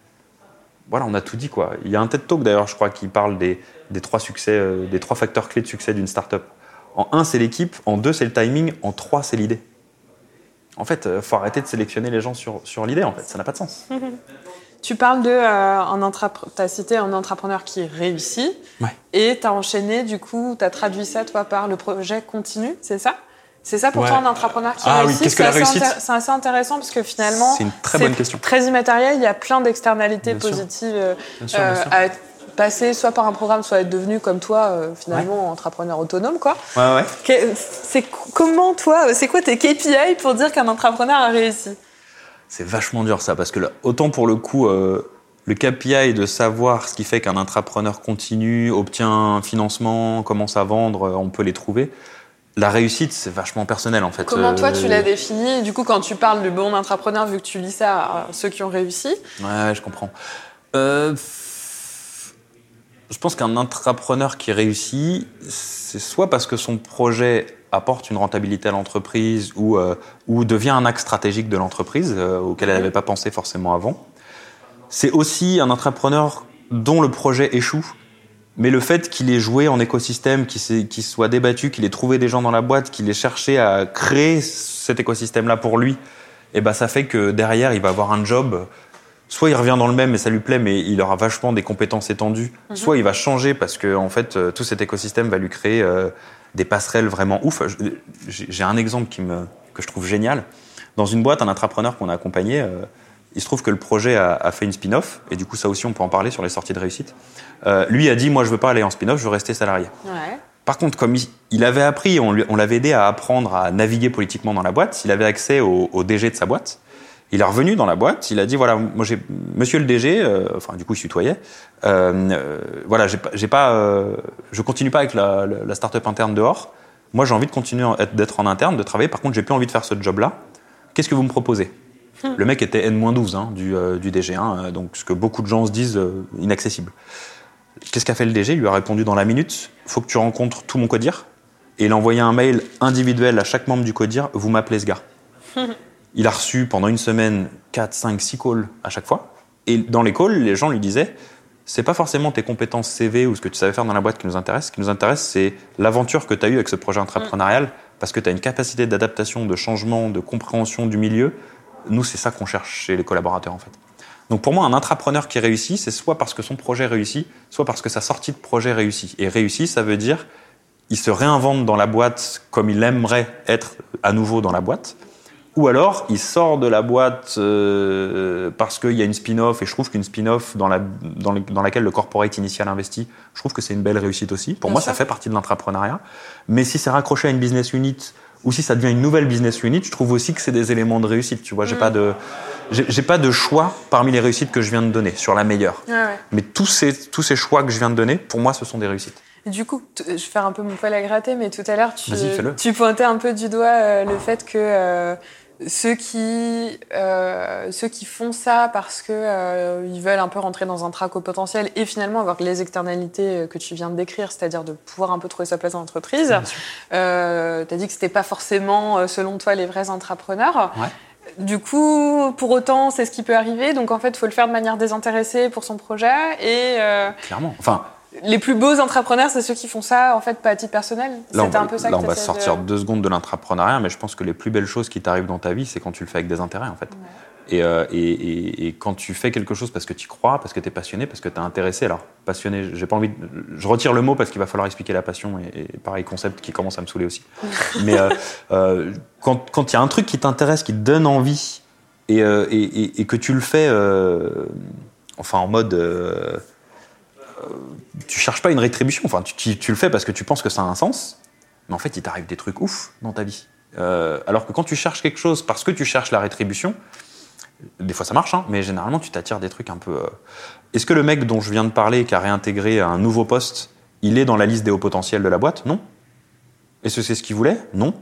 Voilà, on a tout dit quoi. Il y a un TED Talk d'ailleurs, je crois, qui parle des, trois succès, euh, des trois facteurs clés de succès d'une startup. En un, c'est l'équipe. En deux, c'est le timing. En trois, c'est l'idée. En fait, il faut arrêter de sélectionner les gens sur, sur l'idée. En fait, ça n'a pas de sens. Tu parles de euh, un t'as cité un entrepreneur qui réussit Ouais. et t'as enchaîné du coup t'as traduit ça toi par le projet continu c'est ça? C'est ça pour Ouais. toi un entrepreneur qui Ah oui, réussit? qu'est-ce que C'est la assez réussite? intér- c'est assez intéressant parce que finalement C'est une très bonne question. très immatériel il y a plein d'externalités positives euh, Bien sûr, bien euh, sûr. à passé soit par un programme soit être devenu comme toi euh, finalement entrepreneur autonome quoi Ouais, ouais. C'est co- comment toi c'est quoi tes KPI pour dire qu'un entrepreneur a réussi? C'est vachement dur ça, parce que là, autant pour le coup, euh, le KPI de savoir ce qui fait qu'un intrapreneur continue, obtient un financement, commence à vendre, on peut les trouver. La réussite, c'est vachement personnel en fait. Comment toi tu Euh, l'as défini? Du coup, quand tu parles du bon entrepreneur, vu que tu lis ça à ceux qui ont réussi, Ouais, je comprends. Euh, je pense qu'un intrapreneur qui réussit, c'est soit parce que son projet apporte une rentabilité à l'entreprise ou, euh, ou devient un axe stratégique de l'entreprise euh, auquel elle n'avait pas pensé forcément avant. C'est aussi un entrepreneur dont le projet échoue, mais le fait qu'il ait joué en écosystème, qu'il soit débattu, qu'il ait trouvé des gens dans la boîte, qu'il ait cherché à créer cet écosystème-là pour lui, et ben ça fait que derrière, il va avoir un job. Soit il revient dans le même et ça lui plaît, mais il aura vachement des compétences étendues. Soit il va changer parce que en fait, euh, tout cet écosystème va lui créer euh, des passerelles vraiment ouf. J'ai un exemple qui me, que je trouve génial. Dans une boîte, un entrepreneur qu'on a accompagné, euh, il se trouve que le projet a, a fait une spin-off, et du coup ça aussi on peut en parler sur les sorties de réussite. Euh, lui a dit, moi je veux pas aller en spin-off, je veux rester salarié. ouais. Par contre, comme il, avait appris, on l'avait aidé à apprendre à naviguer politiquement dans la boîte, il avait accès au, au DG de sa boîte. Il est revenu dans la boîte, il a dit voilà, moi j'ai Monsieur le DG, euh, enfin du coup il se tutoyait. Euh, euh, voilà, j'ai pas, j'ai pas, euh, je continue pas avec la, la, start-up interne dehors. Moi j'ai envie de continuer d'être en interne, de travailler. Par contre, j'ai plus envie de faire ce job-là. Qu'est-ce que vous me proposez? Le mec était N-12 hein, du, du DG, hein, donc ce que beaucoup de gens se disent inaccessible. Qu'est-ce qu'a fait le DG Il lui a répondu dans la minute faut que tu rencontres tout mon codir. Et il a envoyé un mail individuel à chaque membre du codir vous m'appelez ce gars. il a reçu pendant une semaine 4, 5, 6 calls à chaque fois. Et dans les calls, les gens lui disaient c'est pas forcément tes compétences CV ou ce que tu savais faire dans la boîte qui nous intéresse. Ce qui nous intéresse, c'est l'aventure que tu as eue avec ce projet entrepreneurial parce que tu as une capacité d'adaptation, de changement, de compréhension du milieu. Nous, c'est ça qu'on cherche chez les collaborateurs en fait. Donc pour moi, un intrapreneur qui réussit, c'est soit parce que son projet réussit, soit parce que sa sortie de projet réussit. Et réussit, ça veut dire il se réinvente dans la boîte comme il aimerait être à nouveau dans la boîte. Ou alors, il sort de la boîte euh, parce qu'il y a une spin-off, et je trouve qu'une spin-off dans, la, dans, le- dans laquelle le corporate initial investit, je trouve que c'est une belle réussite aussi. Pour Bien moi, sûr. ça fait partie de l'entrepreneuriat. Mais si c'est raccroché à une business unit, ou si ça devient une nouvelle business unit, je trouve aussi que c'est des éléments de réussite. Tu vois, j'ai pas de, j'ai pas de choix parmi les réussites que je viens de donner sur la meilleure. Ouais, ouais. Mais tous ces, tous ces choix que je viens de donner, pour moi, ce sont des réussites. Et Du coup, je vais faire un peu mon poil à gratter, mais tout à l'heure, tu, tu pointais un peu du doigt euh, le fait que euh, ceux, qui, euh, ceux qui font ça parce que euh, ils veulent un peu rentrer dans un trac au potentiel et finalement avoir les externalités euh, que tu viens de décrire, c'est-à-dire de pouvoir un peu trouver sa place dans l'entreprise, euh, tu as dit que c'était pas forcément, euh, selon toi, les vrais entrepreneurs. Ouais. Du coup, pour autant, c'est ce qui peut arriver. Donc, en fait, il faut le faire de manière désintéressée pour son projet. Et Clairement. Enfin, les plus beaux entrepreneurs, c'est ceux qui font ça, en fait, pas à titre personnel. Là, on C'était un peu ça là, que on va sortir de- deux secondes de l'intrapreneuriat, mais je pense que les plus belles choses qui t'arrivent dans ta vie, c'est quand tu le fais avec des intérêts, en fait. Et, euh, et, et- et quand tu fais quelque chose parce que tu y crois, parce que tu es passionné, parce que tu es intéressé. Alors, passionné, j'ai pas envie de- Je retire le mot parce qu'il va falloir expliquer la passion, et, pareil, concept qui commence à me saouler aussi. mais euh, euh, quand quand il y a un truc qui t'intéresse, qui te donne envie, et, que tu le fais, enfin, en mode. Euh, tu cherches pas une rétribution. Enfin, tu, le fais parce que tu penses que ça a un sens, mais en fait, il t'arrive des trucs ouf dans ta vie. Euh, alors que quand tu cherches quelque chose parce que tu cherches la rétribution, des fois ça marche, hein, mais généralement tu t'attires des trucs un peu. euh, Est-ce que le mec dont je viens de parler, qui a réintégré un nouveau poste, il est dans la liste des hauts potentiels de la boîte? Non. Est-ce que c'est ce qu'il voulait? Non.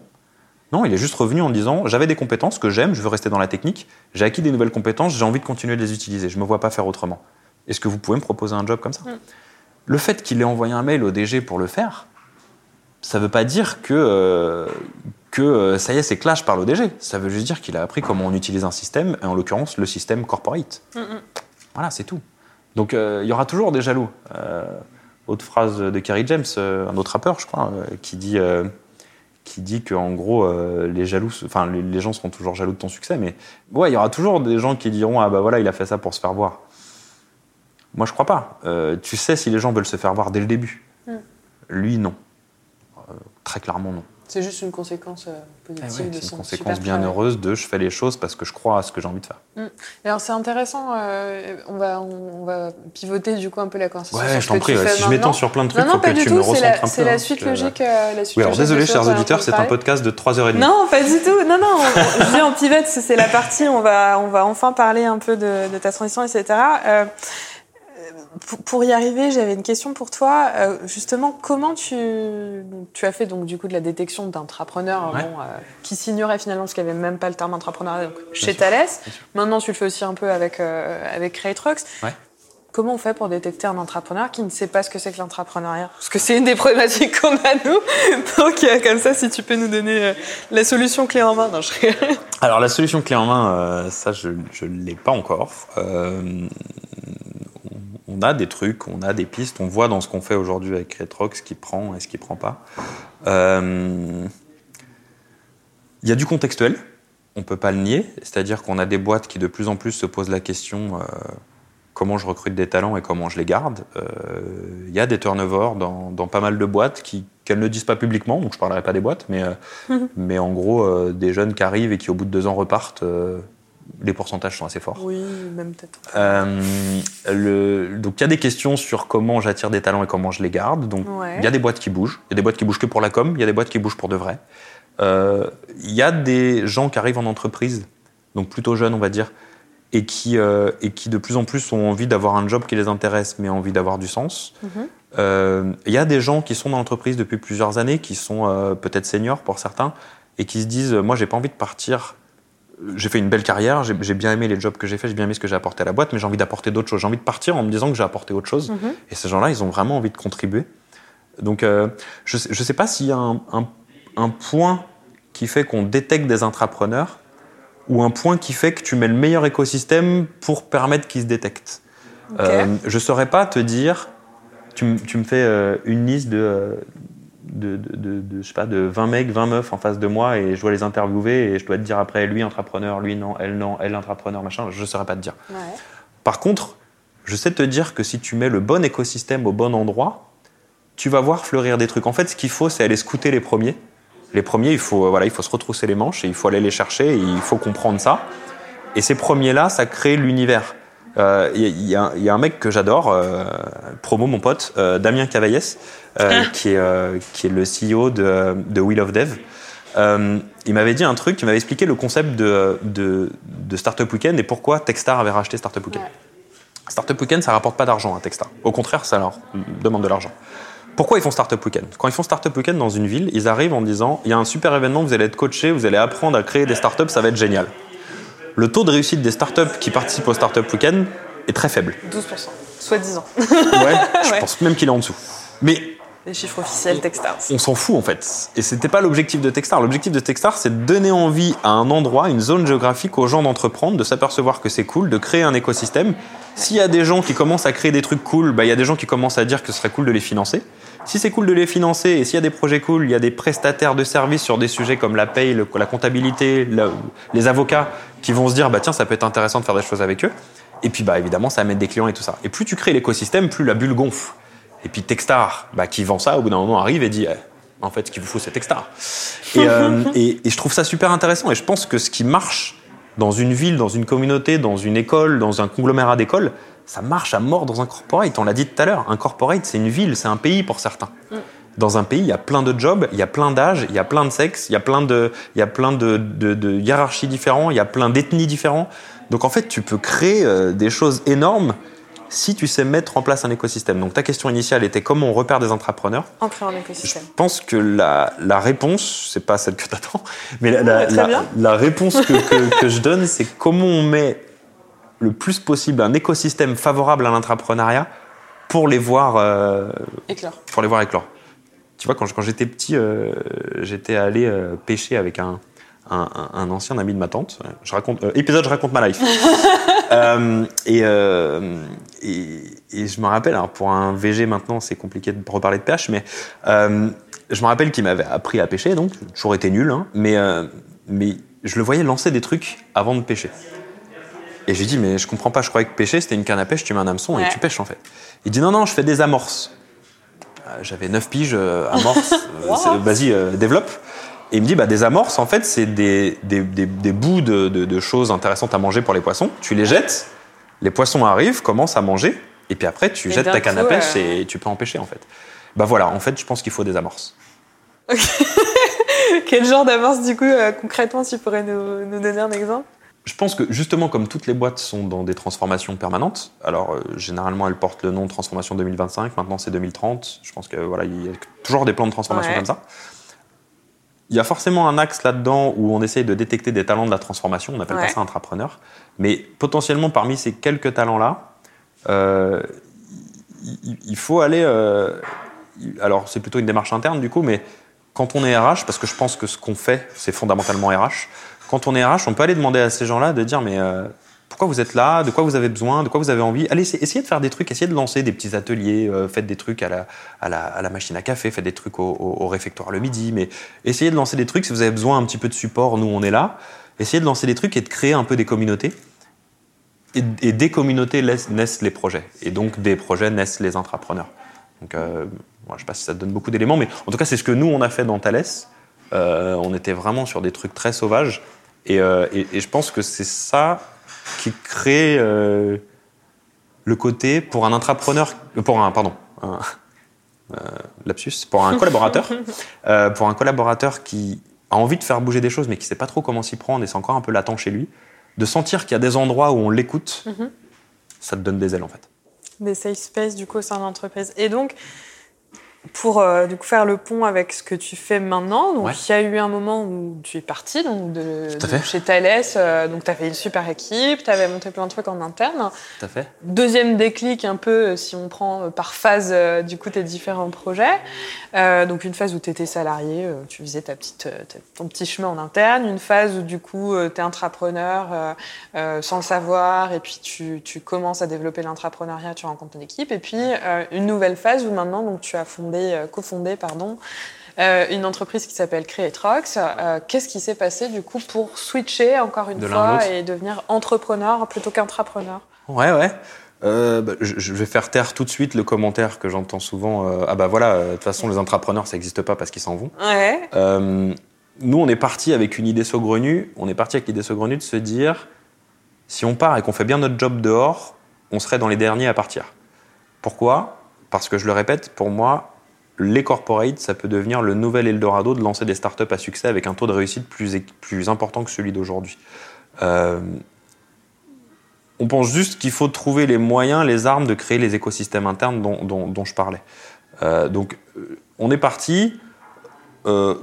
Non, il est juste revenu en disant j'avais des compétences que j'aime, je veux rester dans la technique, j'ai acquis des nouvelles compétences, j'ai envie de continuer de les utiliser, je me vois pas faire autrement. Est-ce que vous pouvez me proposer un job comme ça Le fait qu'il ait envoyé un mail au DG pour le faire, ça veut pas dire que, euh, que euh, ça y est, c'est clash par le DG. Ça veut juste dire qu'il a appris comment on utilise un système, et en l'occurrence le système corporate. Voilà, c'est tout. Donc euh, il y aura toujours des jaloux. Euh, autre phrase de Kerry James, un autre rappeur, je crois, qui dit, qui dit que en gros euh, les jaloux, enfin les, les gens seront toujours jaloux de ton succès, mais ouais, il y aura toujours des gens qui diront ah bah voilà, il a fait ça pour se faire voir. Moi, je crois pas. Euh, tu sais si les gens veulent se faire voir dès le début. Mm. Lui, non. Euh, très clairement, non. C'est juste une conséquence euh, positive Ah ouais, de c'est une conséquence super bien travail. heureuse de je fais les choses parce que je crois à ce que j'ai envie de faire. Mm. Alors c'est intéressant, euh, on, va, on va pivoter du coup un peu la conversation. Ouais, je t'en prie, ouais, si je m'étends sur plein de trucs, non, non, faut pas que du tu tout, me c'est recentres la, un peu. c'est la hein, suite logique. euh, la suite Oui, alors désolé, chers auditeurs, on c'est un podcast de 3h30. Non, pas du tout. Non, non. on- Je dis en pivote, c'est la partie. On va, on va enfin parler un peu de, de ta transition, etc. Pour, y arriver, j'avais une question pour toi. Euh, justement, comment tu, tu as fait donc du coup de la détection d'intrapreneurs Ouais. bon, euh, qui s'ignorait finalement parce qu'il n'y avait même pas le terme entrepreneuriat donc, chez Thales. Maintenant, tu le fais aussi un peu avec euh, avec Creatrox. Ouais. Comment on fait pour détecter un entrepreneur qui ne sait pas ce que c'est que l'entrepreneuriat? Parce que c'est une des problématiques qu'on a nous. Donc euh, comme ça, si tu peux nous donner la solution clé en main. Non, je. Alors la solution clé en main, ça je ne l'ai pas encore. Euh, on a des trucs, on a des pistes, on voit dans ce qu'on fait aujourd'hui avec Retrox ce qui prend et ce qui prend pas. Euh, Il y a du contextuel, on peut pas le nier, c'est-à-dire qu'on a des boîtes qui de plus en plus se posent la question euh, comment je recrute des talents et comment je les garde. Euh, Il y a des turnovers dans, dans pas mal de boîtes qui qu'elles ne disent pas publiquement, donc je parlerai pas des boîtes, mais, mais en gros, des jeunes qui arrivent et qui au bout de deux ans repartent, les pourcentages sont assez forts. Oui, même peut-être. Euh, donc il y a des questions sur comment j'attire des talents et comment je les garde. Donc il Ouais. y a des boîtes qui bougent, il y a des boîtes qui bougent que pour la com, il y a des boîtes qui bougent pour de vrai. Euh, Il y a des gens qui arrivent en entreprise, donc plutôt jeunes on va dire, et qui, euh, et qui de plus en plus ont envie d'avoir un job qui les intéresse, mais envie d'avoir du sens. Mhm. Il y a des gens qui sont dans l'entreprise depuis plusieurs années, qui sont peut-être seniors pour certains, et qui se disent, moi j'ai pas envie de partir j'ai fait une belle carrière, j'ai bien aimé les jobs que j'ai fait, j'ai bien aimé ce que j'ai apporté à la boîte, mais j'ai envie d'apporter d'autres choses. J'ai envie de partir en me disant que j'ai apporté autre chose. Mhm. Et ces gens-là, ils ont vraiment envie de contribuer. Donc, euh, je ne sais, pas s'il y a un, un- un point qui fait qu'on détecte des intrapreneurs ou un point qui fait que tu mets le meilleur écosystème pour permettre qu'ils se détectent. Euh, je ne saurais pas te dire, tu, me fais euh, une liste de, de, de, de- de, je sais pas, de 20 mecs, 20 meufs en face de moi et je dois les interviewer et je dois te dire après, lui entrepreneur, lui non, elle non, elle entrepreneur, machin, je ne saurais pas te dire. Ouais. Par contre, je sais te dire que si tu mets le bon écosystème au bon endroit, tu vas voir fleurir des trucs. En fait, ce qu'il faut, c'est aller scouter les premiers. Les premiers, il faut, euh, voilà, il faut se retrousser les manches et il faut aller les chercher et il faut comprendre ça. Et ces premiers-là, ça crée l'univers. Euh, Il y, a- il y a un- il y a un mec que j'adore, euh, promo mon pote, euh, Damien Cavaillès, euh, qui, est, euh, qui est le CEO de, de Wheel of Dev. Euh, il m'avait dit un truc, il m'avait expliqué le concept de, de, de Startup Weekend et pourquoi Techstar avait racheté Startup Weekend. Ouais. Startup Weekend, ça rapporte pas d'argent à Techstar. Au contraire, ça leur demande de l'argent. Pourquoi ils font Startup Weekend? Quand ils font Startup Weekend dans une ville, ils arrivent en disant il y a un super événement, vous allez être coaché, vous allez apprendre à créer des startups, ça va être génial. Le taux de réussite des startups qui participent au Startup Weekend est très faible. 12%, soi-disant. Ouais, je Ouais. pense même qu'il est en dessous. Mais Les chiffres officiels Techstars. on s'en fout en fait. Et c'était pas l'objectif de Techstar. L'objectif de Techstar, c'est de donner envie à un endroit, une zone géographique aux gens d'entreprendre, de s'apercevoir que c'est cool, de créer un écosystème. S'il y a des gens qui commencent à créer des trucs cool, bah, il y a des gens qui commencent à dire que ce serait cool de les financer. Si c'est cool de les financer et s'il y a des projets cool, il y a des prestataires de services sur des sujets comme la paye, le- la comptabilité, le- les avocats qui vont se dire bah tiens ça peut être intéressant de faire des choses avec eux. Et puis bah évidemment ça amène des clients et tout ça. Et plus tu crées l'écosystème, plus la bulle gonfle. Et puis Techstar, bah, qui vend ça, au bout d'un moment arrive et dit eh, en fait ce qu'il vous faut c'est Techstar. Et, euh, et, et je trouve ça super intéressant et je pense que ce qui marche dans une ville, dans une communauté, dans une école, dans un conglomérat d'écoles, ça marche à mort dans un corporate. On l'a dit tout à l'heure, un corporate c'est une ville, c'est un pays pour certains. Dans un pays, il y a plein de jobs, il y a plein d'âges, il y a plein de sexes, il y a plein de, il y a plein de, de, de hiérarchies différents, il y a plein d'ethnies différents. Donc en fait, tu peux créer euh, des choses énormes si tu sais mettre en place un écosystème. Donc ta question initiale était comment on repère des entrepreneurs. En créant un Je écosystème. pense que la, la réponse, c'est pas celle que tu attends, mais la, réponse que, que- que je donne, c'est comment on met le plus possible un écosystème favorable à l'entrepreneuriat pour les voir, euh, Éclair. pour les voir éclore. Tu vois, quand, quand j'étais petit, euh, j'étais allé euh, pêcher avec un, un, ancien ami de ma tante. Je raconte, épisode, je raconte ma life. Et, et, et je me rappelle, alors pour un VG maintenant, c'est compliqué de reparler de pêche, mais je me rappelle qu'il m'avait appris à pêcher, donc toujours été nul, hein, mais, mais je le voyais lancer des trucs avant de pêcher. Et j'ai dit, mais je comprends pas, je croyais que pêcher c'était une canne à pêche, tu mets un hameçon Ouais. et tu pêches en fait. Il dit, non, non, je fais des amorces. Euh, J'avais 9 piges, euh, amorces, euh, vas-y, développe. Et il me dit, bah, des amorces, en fait, c'est des, des, des, des bouts de, de, de choses intéressantes à manger pour les poissons. Tu les jettes, les poissons arrivent, commencent à manger, et puis après, tu Et jettes ta canne à pêche euh, et tu peux en pêcher, en fait. Bah voilà, en fait, je pense qu'il faut des amorces. Quel genre d'amorce, du coup, euh, concrètement, tu pourrais nous, nous donner un exemple? Je pense que justement, comme toutes les boîtes sont dans des transformations permanentes, alors euh, généralement elles portent le nom de transformation 2025, maintenant c'est 2030. Je pense que voilà, il y a toujours des plans de transformation Ouais. comme ça. Il y a forcément un axe là-dedans où on essaye de détecter des talents de la transformation. On appelle Ouais. pas ça entrepreneur. Mais potentiellement, parmi ces quelques talents-là, euh, il- faut aller. euh, alors, c'est plutôt une démarche interne du coup, mais quand on est RH, parce que je pense que ce qu'on fait, c'est fondamentalement RH. Quand on est RH, on peut aller demander à ces gens-là de dire mais euh, pourquoi vous êtes là, de quoi vous avez besoin, de quoi vous avez envie? Allez, essayez de faire des trucs, essayez de lancer des petits ateliers, euh, faites des trucs à la, à, la, machine à café, faites des trucs au, réfectoire le midi, mais essayez de lancer des trucs. Si vous avez besoin un petit peu de support, nous on est là. Essayez de lancer des trucs et de créer un peu des communautés. Et, des communautés naissent les projets. Et donc des projets naissent les entrepreneurs. Donc, euh, je sais pas si ça donne beaucoup d'éléments, mais en tout cas, c'est ce que nous, on a fait dans Thales. On était vraiment sur des trucs très sauvages. Et, euh, et- et je pense que c'est ça qui crée euh, le côté pour un entrepreneur, euh, pour un, pardon, un, euh, lapsus, pour un collaborateur, euh, pour un collaborateur qui a envie de faire bouger des choses, mais qui sait pas trop comment s'y prendre et c'est encore un peu latent chez lui, de sentir qu'il y a des endroits où on l'écoute, Mhm. ça te donne des ailes en fait. Des safe space, du coup, au sein de l'entreprise. Et donc, pour euh, du coup, faire le pont avec ce que tu fais maintenant, donc Ouais. il y a eu un moment où tu es parti donc de, chez Thales, euh, donc tu as fait une super équipe, tu avais monté plein de trucs en interne. Tout à fait. Deuxième déclic, un peu, euh, si on prend par phase, euh, du coup, tes différents projets. Donc, une phase où tu étais salarié, tu faisais ta petite, ton petit chemin en interne. Une phase où, du coup, tu es intrapreneur sans le savoir, et puis tu, tu commences à développer l'entrepreneuriat, tu rencontres ton équipe. Et puis, une nouvelle phase où maintenant, donc, tu as fondé, euh, cofondé, pardon, euh, une entreprise qui s'appelle Creatrox. Euh, Qu'est-ce qui s'est passé, du coup, pour switcher encore une De fois et devenir entrepreneur plutôt qu'intrapreneur? Ouais, ouais. Euh, bah, je, vais faire taire tout de suite le commentaire que j'entends souvent. ah bah voilà, de toute façon les entrepreneurs ça n'existe pas parce qu'ils s'en vont. Ouais. Nous on est parti avec une idée saugrenue. On est parti avec l'idée saugrenue de se dire si on part et qu'on fait bien notre job dehors, on serait dans les derniers à partir. Pourquoi? Parce que je le répète, pour moi, les corporates, ça peut devenir le nouvel Eldorado de lancer des startups à succès avec un taux de réussite plus, important que celui d'aujourd'hui. Euh, on pense juste qu'il faut trouver les moyens, les armes de créer les écosystèmes internes dont, je parlais. Euh, donc, euh, on est parti.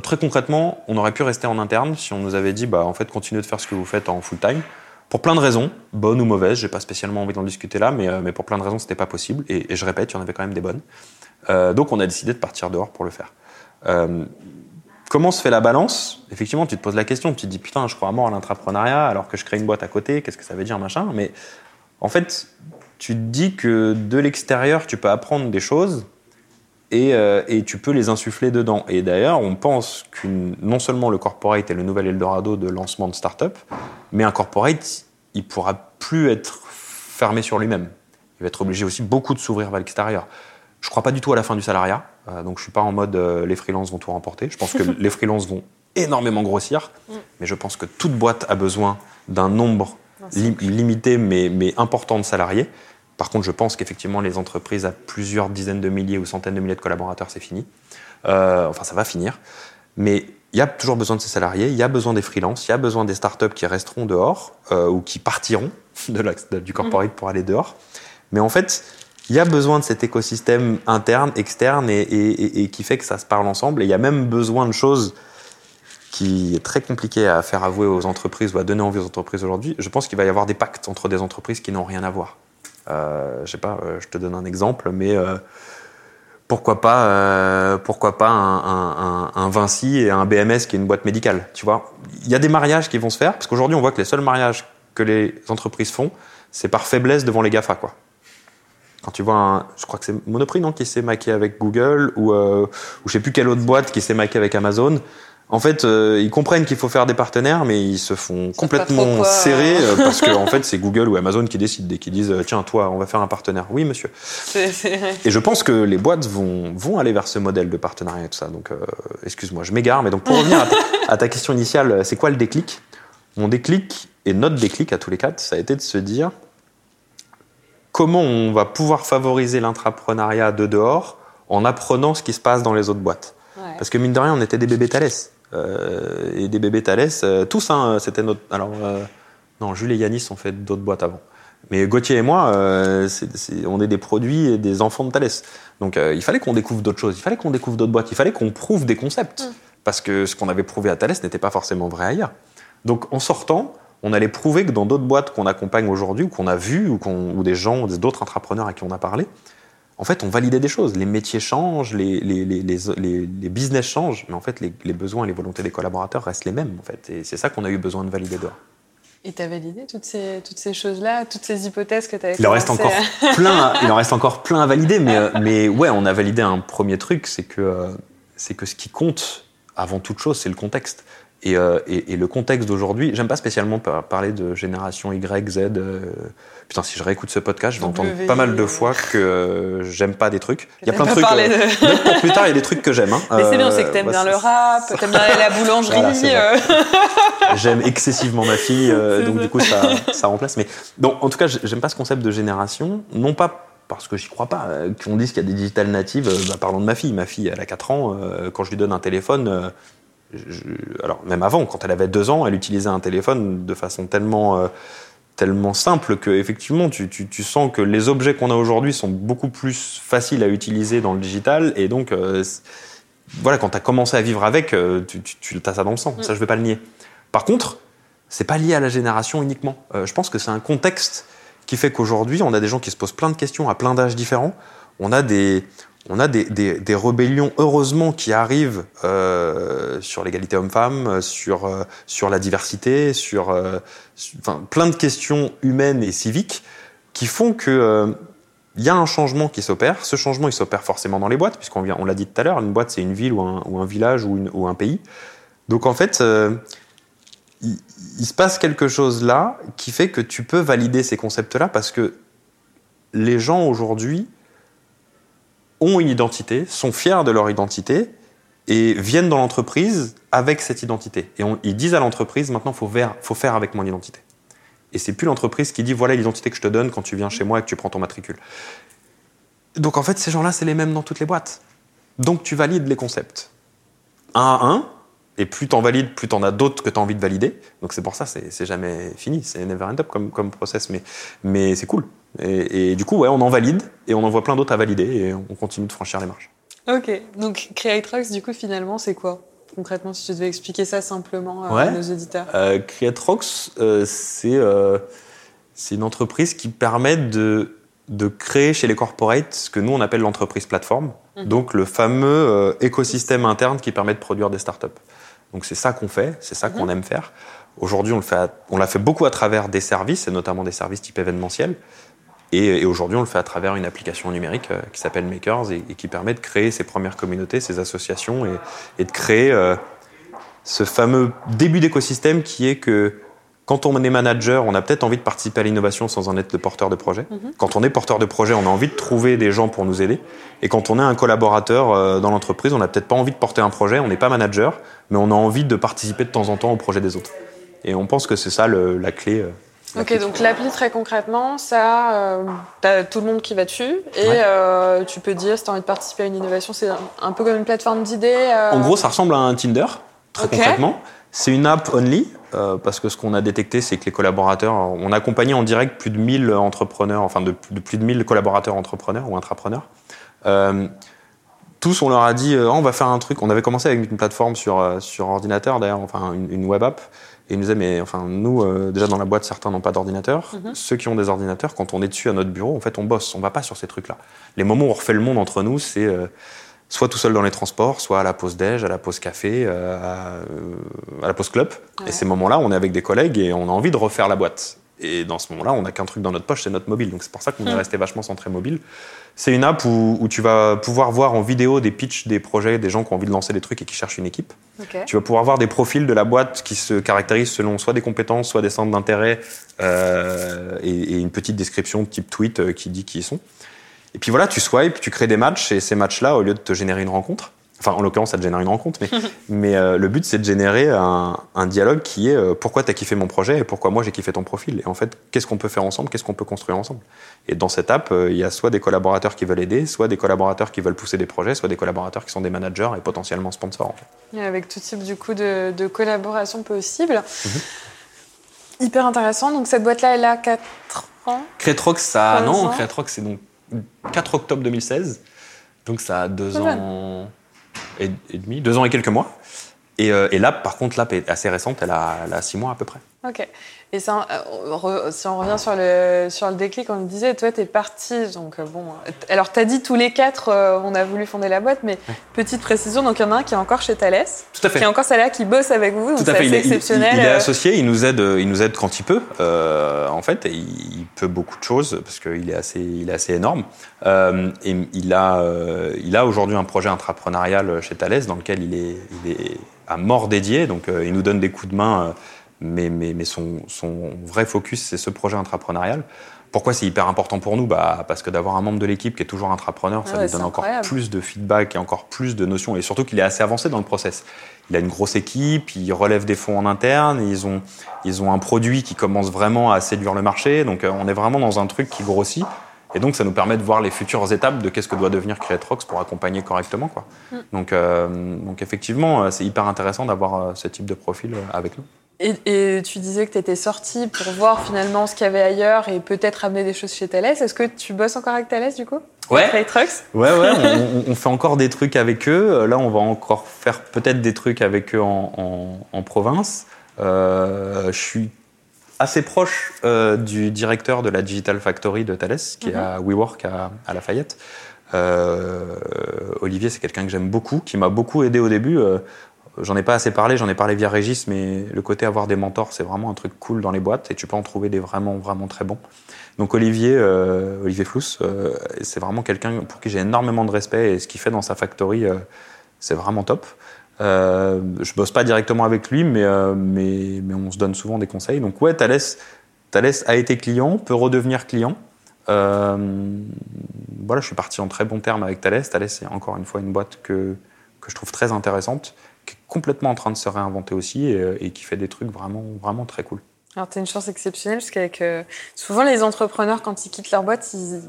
Très concrètement, on aurait pu rester en interne si on nous avait dit, bah, en fait, continuez de faire ce que vous faites en full time. Pour plein de raisons, bonnes ou mauvaises, j'ai pas spécialement envie d'en discuter là, mais, mais pour plein de raisons, c'était pas possible. Et, et je répète, il y en avait quand même des bonnes. Euh, donc, on a décidé de partir dehors pour le faire. Euh, comment se fait la balance? Effectivement, tu te poses la question, tu te dis putain, je crois à mort à l'entrepreneuriat alors que je crée une boîte à côté, qu'est-ce que ça veut dire, machin Mais en fait, tu te dis que de l'extérieur, tu peux apprendre des choses et, euh, tu peux les insuffler dedans. Et d'ailleurs, on pense que non seulement le corporate est le nouvel Eldorado de lancement de start-up, mais un corporate, il pourra plus être fermé sur lui-même. Il va être obligé aussi beaucoup de s'ouvrir vers l'extérieur. Je crois pas du tout à la fin du salariat, euh, donc je suis pas en mode euh, les freelances vont tout remporter. Je pense que les freelances vont énormément grossir, Mm. mais je pense que toute boîte a besoin d'un nombre li- limité mais, mais important de salariés. Par contre, je pense qu'effectivement, les entreprises à plusieurs dizaines de milliers ou centaines de milliers de collaborateurs, c'est fini. Euh, enfin, ça va finir. Mais il y a toujours besoin de ces salariés, il y a besoin des freelances, il y a besoin des startups qui resteront dehors euh, ou qui partiront de la- de- du corporate pour aller dehors. Mais en fait, il y a besoin de cet écosystème interne, externe et, qui fait que ça se parle ensemble. Et il y a même besoin de choses qui est très compliqué à faire avouer aux entreprises ou à donner envie aux entreprises aujourd'hui. Je pense qu'il va y avoir des pactes entre des entreprises qui n'ont rien à voir. Euh, je sais pas, euh, je te donne un exemple, mais euh, pourquoi pas, euh, pourquoi pas un Vinci et un BMS qui est une boîte médicale, tu vois Il y a des mariages qui vont se faire parce qu'aujourd'hui on voit que les seuls mariages que les entreprises font, c'est par faiblesse devant les Gafa, quoi. Quand tu vois, un, je crois que c'est Monoprix non qui s'est maqué avec Google ou euh, ou je sais plus quelle autre boîte qui s'est maqué avec Amazon. En fait, euh, ils comprennent qu'il faut faire des partenaires, mais ils se font complètement serrer euh, parce que en fait, c'est Google ou Amazon qui décident et qui disent euh, tiens toi, on va faire un partenaire. Oui, monsieur. Et je pense que les boîtes vont, vont aller vers ce modèle de partenariat et tout ça. Donc, excuse-moi, je m'égare, mais donc pour revenir à ta, à ta question initiale, c'est quoi le déclic? Mon déclic et notre déclic à tous les quatre, ça a été de se dire comment on va pouvoir favoriser l'intrapreneuriat de dehors en apprenant ce qui se passe dans les autres boîtes. Ouais. Parce que mine de rien, on était des bébés Thalès. Euh, et des bébés Thalès, euh, tous, hein, c'était notre. Alors, euh, non, Jules et Yanis ont fait d'autres boîtes avant. Mais Gauthier et moi, on est des produits et des enfants de Thalès. Donc, il fallait qu'on découvre d'autres choses, il fallait qu'on découvre d'autres boîtes, il fallait qu'on prouve des concepts. Parce que ce qu'on avait prouvé à Thalès n'était pas forcément vrai ailleurs. Donc, en sortant, on allait prouver que dans d'autres boîtes qu'on accompagne aujourd'hui, ou qu'on a vues, ou, des gens, d'autres entrepreneurs à qui on a parlé, en fait, on validait des choses. Les métiers changent, les, les, les, les, les- les business changent, mais en fait, les, besoins et les volontés des collaborateurs restent les mêmes. En fait. Et c'est ça qu'on a eu besoin de valider dehors. Et t'as validé toutes ces, toutes ces choses-là, toutes ces hypothèses que t'avais Il en reste encore à- plein, il en reste encore plein à valider, mais, mais ouais, on a validé un premier truc, c'est que, euh, c'est que ce qui compte avant toute chose, c'est le contexte. Et, euh, et, et le contexte d'aujourd'hui, j'aime pas spécialement par- parler de génération Y, Z. euh, putain, si je réécoute ce podcast, je vais entendre pas mal de euh. fois que euh, j'aime pas des trucs. Il y a plein de trucs. de- même pour plus tard, il y a des trucs que j'aime. hein. Mais c'est bien, Euh, c'est que t'aimes bah, bien le rap, t'aimes bien la boulangerie. Voilà, euh. J'aime excessivement ma fille, euh, donc du coup ça, ça remplace. Mais donc en tout cas, j'aime pas ce concept de génération, non pas parce que j'y crois pas. euh, Qu'on dise qu'il y a des digital natives, euh, bah, parlons de ma fille. Ma fille, elle a 4 ans. euh, quand je lui donne un téléphone, euh, je- alors même avant, quand elle avait 2 ans, elle utilisait un téléphone de façon tellement euh, tellement simple que effectivement tu, tu, tu sens que les objets qu'on a aujourd'hui sont beaucoup plus faciles à utiliser dans le digital et donc euh, voilà quand tu as commencé à vivre avec euh, tu, tu, as ça dans le sang. Ça je vais pas le nier. Par contre c'est pas lié à la génération uniquement. Je pense que c'est un contexte qui fait qu'aujourd'hui on a des gens qui se posent plein de questions à plein d'âges différents. On a des on a des, des, rébellions, heureusement, qui arrivent euh, sur l'égalité homme-femme, euh, sur, euh, sur la diversité, sur, plein de questions humaines et civiques qui font que il y a un changement qui s'opère. Ce changement, il s'opère forcément dans les boîtes, puisqu'on on l'a dit tout à l'heure, une boîte, c'est une ville ou un, ou un village ou, un pays. Donc en fait, il, il se passe quelque chose là qui fait que tu peux valider ces concepts-là parce que les gens aujourd'hui ont une identité, sont fiers de leur identité et viennent dans l'entreprise avec cette identité. Et ils disent à l'entreprise, maintenant, faut, faire- faut faire avec mon identité. Et c'est plus l'entreprise qui dit, voilà l'identité que je te donne quand tu viens chez moi et que tu prends ton matricule. Donc en fait, ces gens-là, c'est les mêmes dans toutes les boîtes. Donc tu valides les concepts. Un à un, et plus t'en valides, plus t'en as d'autres que t'as envie de valider. Donc c'est pour ça, c'est jamais fini, c'est never end up comme, process, mais c'est cool. Et, et du coup, ouais, on en valide, et on en voit plein d'autres à valider, et on continue de franchir les marches. Ok, donc Creatrix, du coup, finalement, c'est quoi Concrètement, si tu devais expliquer ça simplement à Ouais. nos auditeurs? Euh, Creatrox, euh, c'est euh, c'est une entreprise qui permet de, de créer chez les corporates ce que nous on appelle l'entreprise plateforme, Mhm. donc le fameux euh, écosystème interne qui permet de produire des startups. Donc c'est ça qu'on fait, c'est ça qu'on aime faire. Aujourd'hui, on le fait, l'a fait beaucoup à travers des services, et notamment des services type événementiel. Et, et aujourd'hui, on le fait à travers une application numérique euh, qui s'appelle Makers et, et qui permet de créer ses premières communautés, ses associations et, et de créer euh, ce fameux début d'écosystème qui est que quand on est manager, on a peut-être envie de participer à l'innovation sans en être le porteur de projet. Mhm. Quand on est porteur de projet, on a envie de trouver des gens pour nous aider. Et quand on est un collaborateur euh, dans l'entreprise, on n'a peut-être pas envie de porter un projet, on n'est pas manager, mais on a envie de participer de temps en temps au projet des autres. Et on pense que c'est ça le- la clé. Ok, donc l'appli, très concrètement, ça, euh, t'as tout le monde qui va dessus et Ouais. euh, tu peux dire si t'as envie de participer à une innovation, c'est un, un peu comme une plateforme d'idées. euh, En gros, ça ressemble à un Tinder, très concrètement. C'est une app only, euh, parce que ce qu'on a détecté, c'est que les collaborateurs, on a accompagné en direct plus de 1000 entrepreneurs, enfin de, de plus de 1000 collaborateurs entrepreneurs ou intrapreneurs. Tous, on leur a dit, Ah, on va faire un truc. On avait commencé avec une plateforme sur, sur ordinateur, d'ailleurs, enfin une, une web app. Et ils nous disaient, mais enfin, nous, euh, déjà dans la boîte, certains n'ont pas d'ordinateur. Mhm. Ceux qui ont des ordinateurs, quand on est dessus à notre bureau, en fait, on bosse. On va pas sur ces trucs-là. Les moments où on refait le monde entre nous, c'est euh, soit tout seul dans les transports, soit à la pause déj, à la pause café, euh, à, à la pause club. Ouais. Et ces moments-là, on est avec des collègues et on a envie de refaire la boîte. Et dans ce moment-là, on n'a qu'un truc dans notre poche, c'est notre mobile. Donc c'est pour ça qu'on est Mm. resté vachement centré mobile. C'est une app où, où tu vas pouvoir voir en vidéo des pitchs des projets, des gens qui ont envie de lancer des trucs et qui cherchent une équipe. Tu vas pouvoir voir des profils de la boîte qui se caractérisent selon soit des compétences, soit des centres d'intérêt euh, et, et une petite description type tweet euh, qui dit qui ils sont. Et puis voilà, tu swipes, tu crées des matchs et ces matchs-là, au lieu de te générer une rencontre, Enfin, en l'occurrence, ça te génère une rencontre, mais, mais euh, le but, c'est de générer un, un dialogue qui est euh, pourquoi tu as kiffé mon projet et pourquoi moi j'ai kiffé ton profil? Et en fait, qu'est-ce qu'on peut faire ensemble, qu'est-ce qu'on peut construire ensemble? Et dans cette app, euh, il y a soit des collaborateurs qui veulent aider, soit des collaborateurs qui veulent pousser des projets, soit des collaborateurs qui sont des managers et potentiellement sponsors. En fait. Et avec tout type du coup de, de collaboration possible. Hyper intéressant. Donc cette boîte-là, elle a 4 ans? Creatrox, ça. Non, ans. Creatrox, c'est donc 4 octobre 2016. Donc ça a 2 Pas mal. ans et demi, 2 ans et quelques mois. Et, euh, et l'app, par contre, l'app est assez récente, elle a 6 mois à peu près. Ok. Et ça, euh, si on revient sur le, sur le déclic, on me disait, toi, t'es parti. Donc, euh, bon. euh, Alors, t'as dit tous les quatre, on a voulu fonder la boîte, mais petite précision, donc il y en a un qui est encore chez Thales. Tout à fait. Qui est encore celle-là qui bosse avec vous. donc Tout c'est à fait. Il exceptionnel. il est associé, il nous aide, il nous aide quand il peut. euh, en fait, et il, peut beaucoup de choses parce qu'il est assez, il est assez énorme. Euh, et il a, il a aujourd'hui un projet entrepreneurial chez Thales dans lequel il est, il est à mort dédié. Donc, il nous donne des coups de main, mais, mais, mais son, son vrai focus, c'est ce projet entrepreneurial. Pourquoi c'est hyper important pour nous? Bah, Parce que d'avoir un membre de l'équipe qui est toujours entrepreneur, ça Ah ouais, lui donne encore plus de feedback et encore plus de notions. Et surtout qu'il est assez avancé dans le process. Il a une grosse équipe, il relève des fonds en interne, ils ont, ils ont un produit qui commence vraiment à séduire le marché. Donc euh, on est vraiment dans un truc qui grossit. Et donc ça nous permet de voir les futures étapes de qu'est-ce que doit devenir Creatrox pour accompagner correctement. Quoi. Mm. Donc, euh, donc effectivement, euh, c'est hyper intéressant d'avoir ce type de profil avec nous. Et, et tu disais que tu étais sorti pour voir finalement ce qu'il y avait ailleurs et peut-être amener des choses chez Thales. Est-ce que tu bosses encore avec Thales du coup? Ouais. Avec Trucks Ouais, ouais, on, fait encore des trucs avec eux. Là, on va encore faire peut-être des trucs avec eux en, en- en province. Euh, je suis assez proche euh, du directeur de la Digital Factory de Thales, qui est à WeWork à, à Lafayette. Euh, Olivier, c'est quelqu'un que j'aime beaucoup, qui m'a beaucoup aidé au début. J'en ai pas assez parlé, j'en ai parlé via Régis, mais le côté avoir des mentors, c'est vraiment un truc cool dans les boîtes et tu peux en trouver des vraiment, vraiment très bons. Donc Olivier, euh, Olivier Flous, euh, c'est vraiment quelqu'un pour qui j'ai énormément de respect et ce qu'il fait dans sa factory, euh, c'est vraiment top. Euh, je bosse pas directement avec lui, mais, mais, mais on se donne souvent des conseils. Donc ouais, Thales, Thales a été client, peut redevenir client. Voilà, je suis parti en très bon terme avec Thales. Thales, c'est encore une fois une boîte que, que je trouve très intéressante, qui est complètement en train de se réinventer aussi et, et qui fait des trucs vraiment, vraiment très cool. Alors, tu as une chance exceptionnelle, parce qu'avec euh, souvent les entrepreneurs, quand ils quittent leur boîte, ils,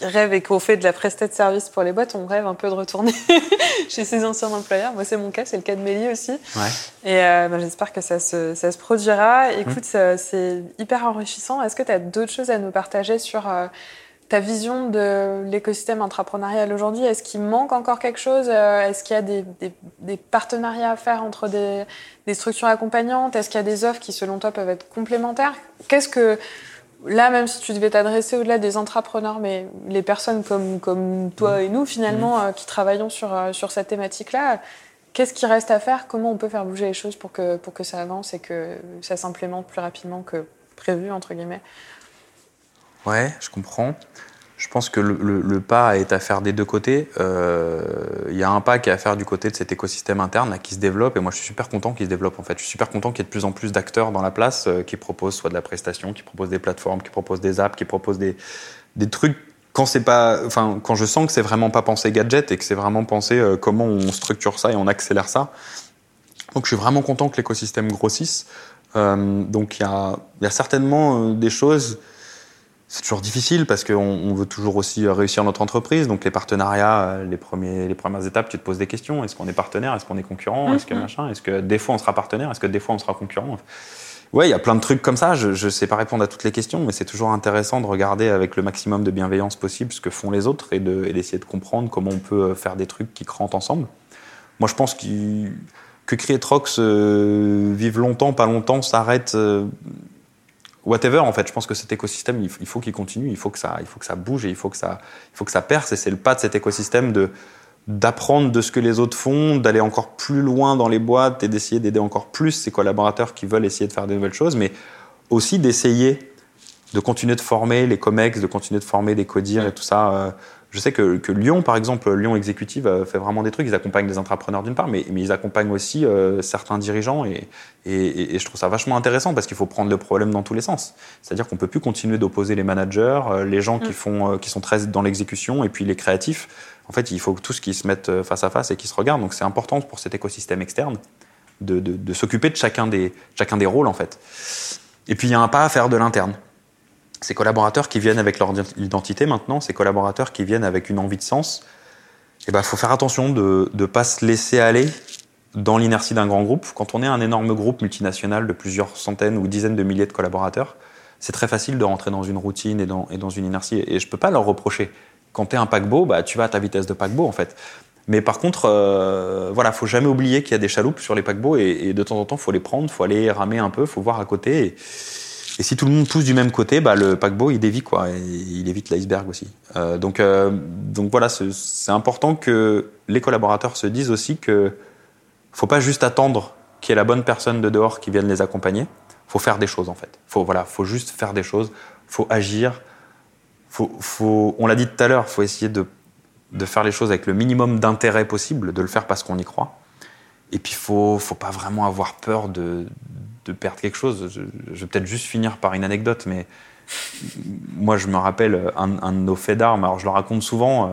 ils rêvent et qu'on fait de la prestation de service pour les boîtes, on rêve un peu de retourner chez ses anciens employeurs. Moi, c'est mon cas, c'est le cas de Mélie aussi. Ouais. Et euh, bah, j'espère que ça se, ça se produira. Écoute, ça- c'est hyper enrichissant. Est-ce que tu as d'autres choses à nous partager sur euh, ta vision de l'écosystème entrepreneurial aujourd'hui Est-ce qu'il manque encore quelque chose Euh, Est-ce qu'il y a des, des- des partenariats à faire entre des, des structures accompagnantes Est-ce qu'il y a des offres qui, selon toi, peuvent être complémentaires? Qu'est-ce que, là, même si tu devais t'adresser au-delà des entrepreneurs, mais les personnes comme, comme toi et nous, finalement, euh, qui travaillons sur, euh, sur cette thématique-là, qu'est-ce qui reste à faire? Comment on peut faire bouger les choses pour que, pour que ça avance et que ça s'implémente plus rapidement que prévu, entre guillemets? Ouais, je comprends. Je pense que le, pas est à faire des deux côtés. Euh, Il y a un pas qui est à faire du côté de cet écosystème interne qui se développe. Et moi, je suis super content qu'il se développe. En fait, je suis super content qu'il y ait de plus en plus d'acteurs dans la place euh, qui proposent soit de la prestation, qui proposent des plateformes, qui proposent des apps, qui proposent des, des trucs. Quand c'est pas, enfin, quand je sens que c'est vraiment pas pensé gadget et que c'est vraiment pensé euh, comment on structure ça et on accélère ça. Donc, je suis vraiment content que l'écosystème grossisse. Donc, il y a, certainement des choses c'est toujours difficile parce qu'on on veut toujours aussi euh, réussir notre entreprise. Donc les partenariats, euh, les, premiers, les premières étapes, tu te poses des questions. Est-ce qu'on est partenaire? Est-ce qu'on est concurrent? Est-ce que Mhm. machin? Est-ce que des fois on sera partenaire? Est-ce que des fois on sera concurrent? Ouais, il y a plein de trucs comme ça. Je ne sais pas répondre à toutes les questions, mais c'est toujours intéressant de regarder avec le maximum de bienveillance possible ce que font les autres et de- et d'essayer de, comprendre comment on peut euh, faire des trucs qui crantent ensemble. Moi, je pense qu'il- que Creatrox euh, vive longtemps, pas longtemps, s'arrête. euh, whatever en fait je pense que cet écosystème il faut qu'il continue il faut que ça il faut que ça bouge et il faut que ça il faut que ça perce et c'est le pas de cet écosystème de d'apprendre de ce que les autres font d'aller encore plus loin dans les boîtes et d'essayer d'aider encore plus ses collaborateurs qui veulent essayer de faire de nouvelles choses mais aussi d'essayer de continuer de former les comex de continuer de former des codires et tout ça Euh, Je sais que, que, Lyon, par exemple, Lyon Exécutive euh, fait vraiment des trucs. Ils accompagnent des entrepreneurs d'une part, mais, mais, ils accompagnent aussi euh, certains dirigeants. Et, et, et, je trouve ça vachement intéressant parce qu'il faut prendre le problème dans tous les sens. C'est-à-dire qu'on peut plus continuer d'opposer les managers, euh, les gens qui, font, qui sont très dans l'exécution et puis les créatifs. En fait, il faut tous qu'ils se mettent face à face et qu'ils se regardent. Donc c'est important pour cet écosystème externe de, de, de s'occuper de chacun des, chacun des rôles, en fait. Et puis il y a un pas à faire de l'interne ces collaborateurs qui viennent avec leur identité maintenant, ces collaborateurs qui viennent avec une envie de sens, il eh ben, faut faire attention de ne pas se laisser aller dans l'inertie d'un grand groupe. Quand on est un énorme groupe multinational de plusieurs centaines ou dizaines de milliers de collaborateurs, c'est très facile de rentrer dans une routine et dans, et dans une inertie. Et je ne peux pas leur reprocher. Quand tu es un paquebot, bah, tu vas à ta vitesse de paquebot en fait. Mais par contre, euh, voilà, faut jamais oublier qu'il y a des chaloupes sur les paquebots et, de temps en temps, faut les prendre, faut aller ramer un peu, faut voir à côté. Et si tout le monde pousse du même côté, bah, le paquebot, il dévie, quoi. Il évite l'iceberg aussi. Euh, donc, euh, donc voilà, c'est important que les collaborateurs se disent aussi que faut pas juste attendre qu'il y ait la bonne personne de dehors qui vienne les accompagner. Faut faire des choses, en fait. Faut, voilà, faut juste faire des choses. Faut agir. Faut, faut, on l'a dit tout à l'heure, faut essayer de, de faire les choses avec le minimum d'intérêt possible, de le faire parce qu'on y croit. Et puis, faut, faut pas vraiment avoir peur de, de perdre quelque chose. Je, vais peut-être juste finir par une anecdote, mais moi, je me rappelle un, de nos faits d'armes. Alors, je le raconte souvent. Euh,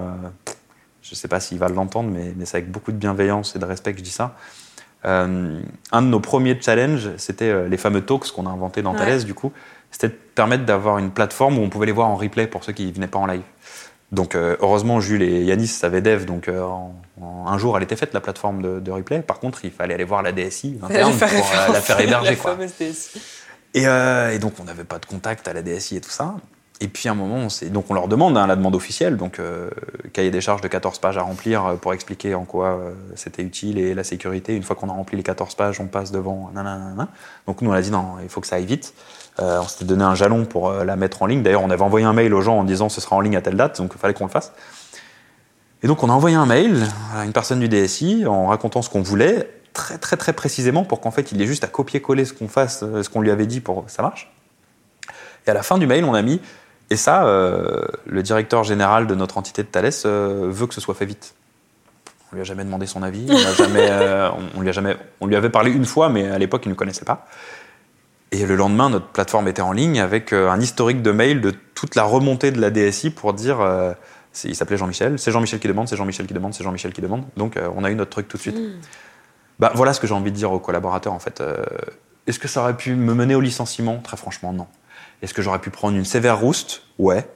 je ne sais pas s'il va l'entendre, mais, mais c'est avec beaucoup de bienveillance et de respect que je dis ça. Euh, un de nos premiers challenges, c'était euh, les fameux talks qu'on a inventés dans Thales, du coup. C'était de permettre d'avoir une plateforme où on pouvait les voir en replay pour ceux qui ne venaient pas en live. Donc euh, heureusement, Jules et Yanis savaient dev, donc euh, un jour, elle était faite la plateforme de, replay. Par contre, il fallait aller voir la DSI interne pour euh, la faire héberger. quoi. Et, et, donc, on n'avait pas de contact à la DSI et tout ça. Et puis, à un moment, on donc on leur demande hein, la demande officielle, donc cahier des charges de 14 pages à remplir pour expliquer en quoi c'était utile et la sécurité. Une fois qu'on a rempli les 14 pages, on passe devant. Donc nous, on a dit non, il faut que ça aille vite. Euh, on s'était donné un jalon pour euh, la mettre en ligne. D'ailleurs, on avait envoyé un mail aux gens en disant ce sera en ligne à telle date, donc il fallait qu'on le fasse. Et donc, on a envoyé un mail à une personne du DSI en racontant ce qu'on voulait, très très très précisément, pour qu'en fait, il ait juste à copier-coller ce qu'on fasse, euh, ce qu'on lui avait dit pour que ça marche. Et à la fin du mail, on a mis et ça, le directeur général de notre entité de Thales veut que ce soit fait vite. On lui a jamais demandé son avis, on, lui a jamais, on lui avait parlé une fois, mais à l'époque, il ne connaissait pas. Et le lendemain, notre plateforme était en ligne avec euh, un historique de mails de toute la remontée de la DSI pour dire, euh, il s'appelait Jean-Michel, c'est Jean-Michel qui demande, c'est Jean-Michel qui demande, c'est Jean-Michel qui demande. Donc euh, on a eu notre truc tout de suite. Mm. Bah, voilà ce que j'ai envie de dire aux collaborateurs en fait. Est-ce que ça aurait pu me mener au licenciement? Très franchement, non. Est-ce que j'aurais pu prendre une sévère rouste? Ouais.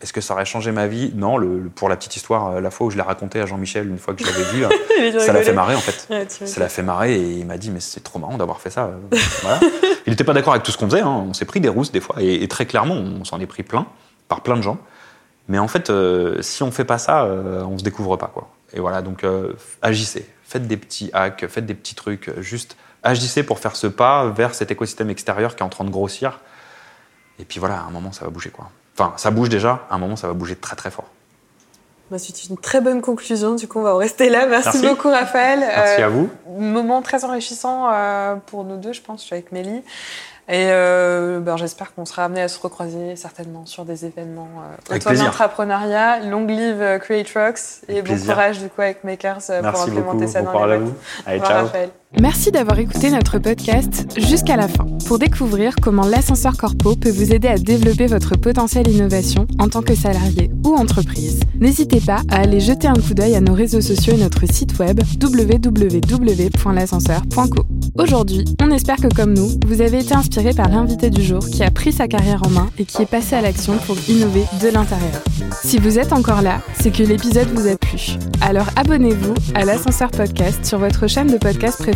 Est-ce que ça aurait changé ma vie? Non. Le, pour la petite histoire, la fois où je l'ai raconté à Jean-Michel, une fois que je l'avais vu, ça l'a fait marrer en fait. ça l'a fait marrer et il m'a dit mais c'est trop marrant d'avoir fait ça. voilà. Il n'était pas d'accord avec tout ce qu'on faisait. Hein. On s'est pris des rousses des fois, et, très clairement, on s'en est pris plein par plein de gens. Mais en fait, euh, si on fait pas ça, euh, on se découvre pas quoi. Et voilà, donc euh, agissez, faites des petits hacks, faites des petits trucs, juste agissez pour faire ce pas vers cet écosystème extérieur qui est en train de grossir. Et puis voilà, à un moment, ça va bouger quoi. Enfin, ça bouge déjà. À un moment, ça va bouger très très fort. Bah, c'est une très bonne conclusion. Du coup, on va en rester là. Merci, beaucoup, Raphaël. Merci à vous. Moment très enrichissant pour nous deux, je pense. Je suis avec Mélie. Et euh, ben, j'espère qu'on sera amené à se recroiser certainement sur des événements euh, autour de l'entrepreneuriat. Long live euh, Create Rocks et bon courage du coup avec Makers euh, pour implémenter ça dans les à vous. Allez, ciao. Merci d'avoir écouté notre podcast jusqu'à la fin pour découvrir comment l'ascenseur corpo peut vous aider à développer votre potentiel innovation en tant que salarié ou entreprise. N'hésitez pas à aller jeter un coup d'œil à nos réseaux sociaux et notre site web www.l'ascenseur.co. Aujourd'hui, on espère que comme nous, vous avez été inspiré par l'invité du jour qui a pris sa carrière en main et qui est passé à l'action pour innover de l'intérieur. Si vous êtes encore là, c'est que l'épisode vous a plu. Alors abonnez-vous à l'ascenseur podcast sur votre chaîne de podcast préférée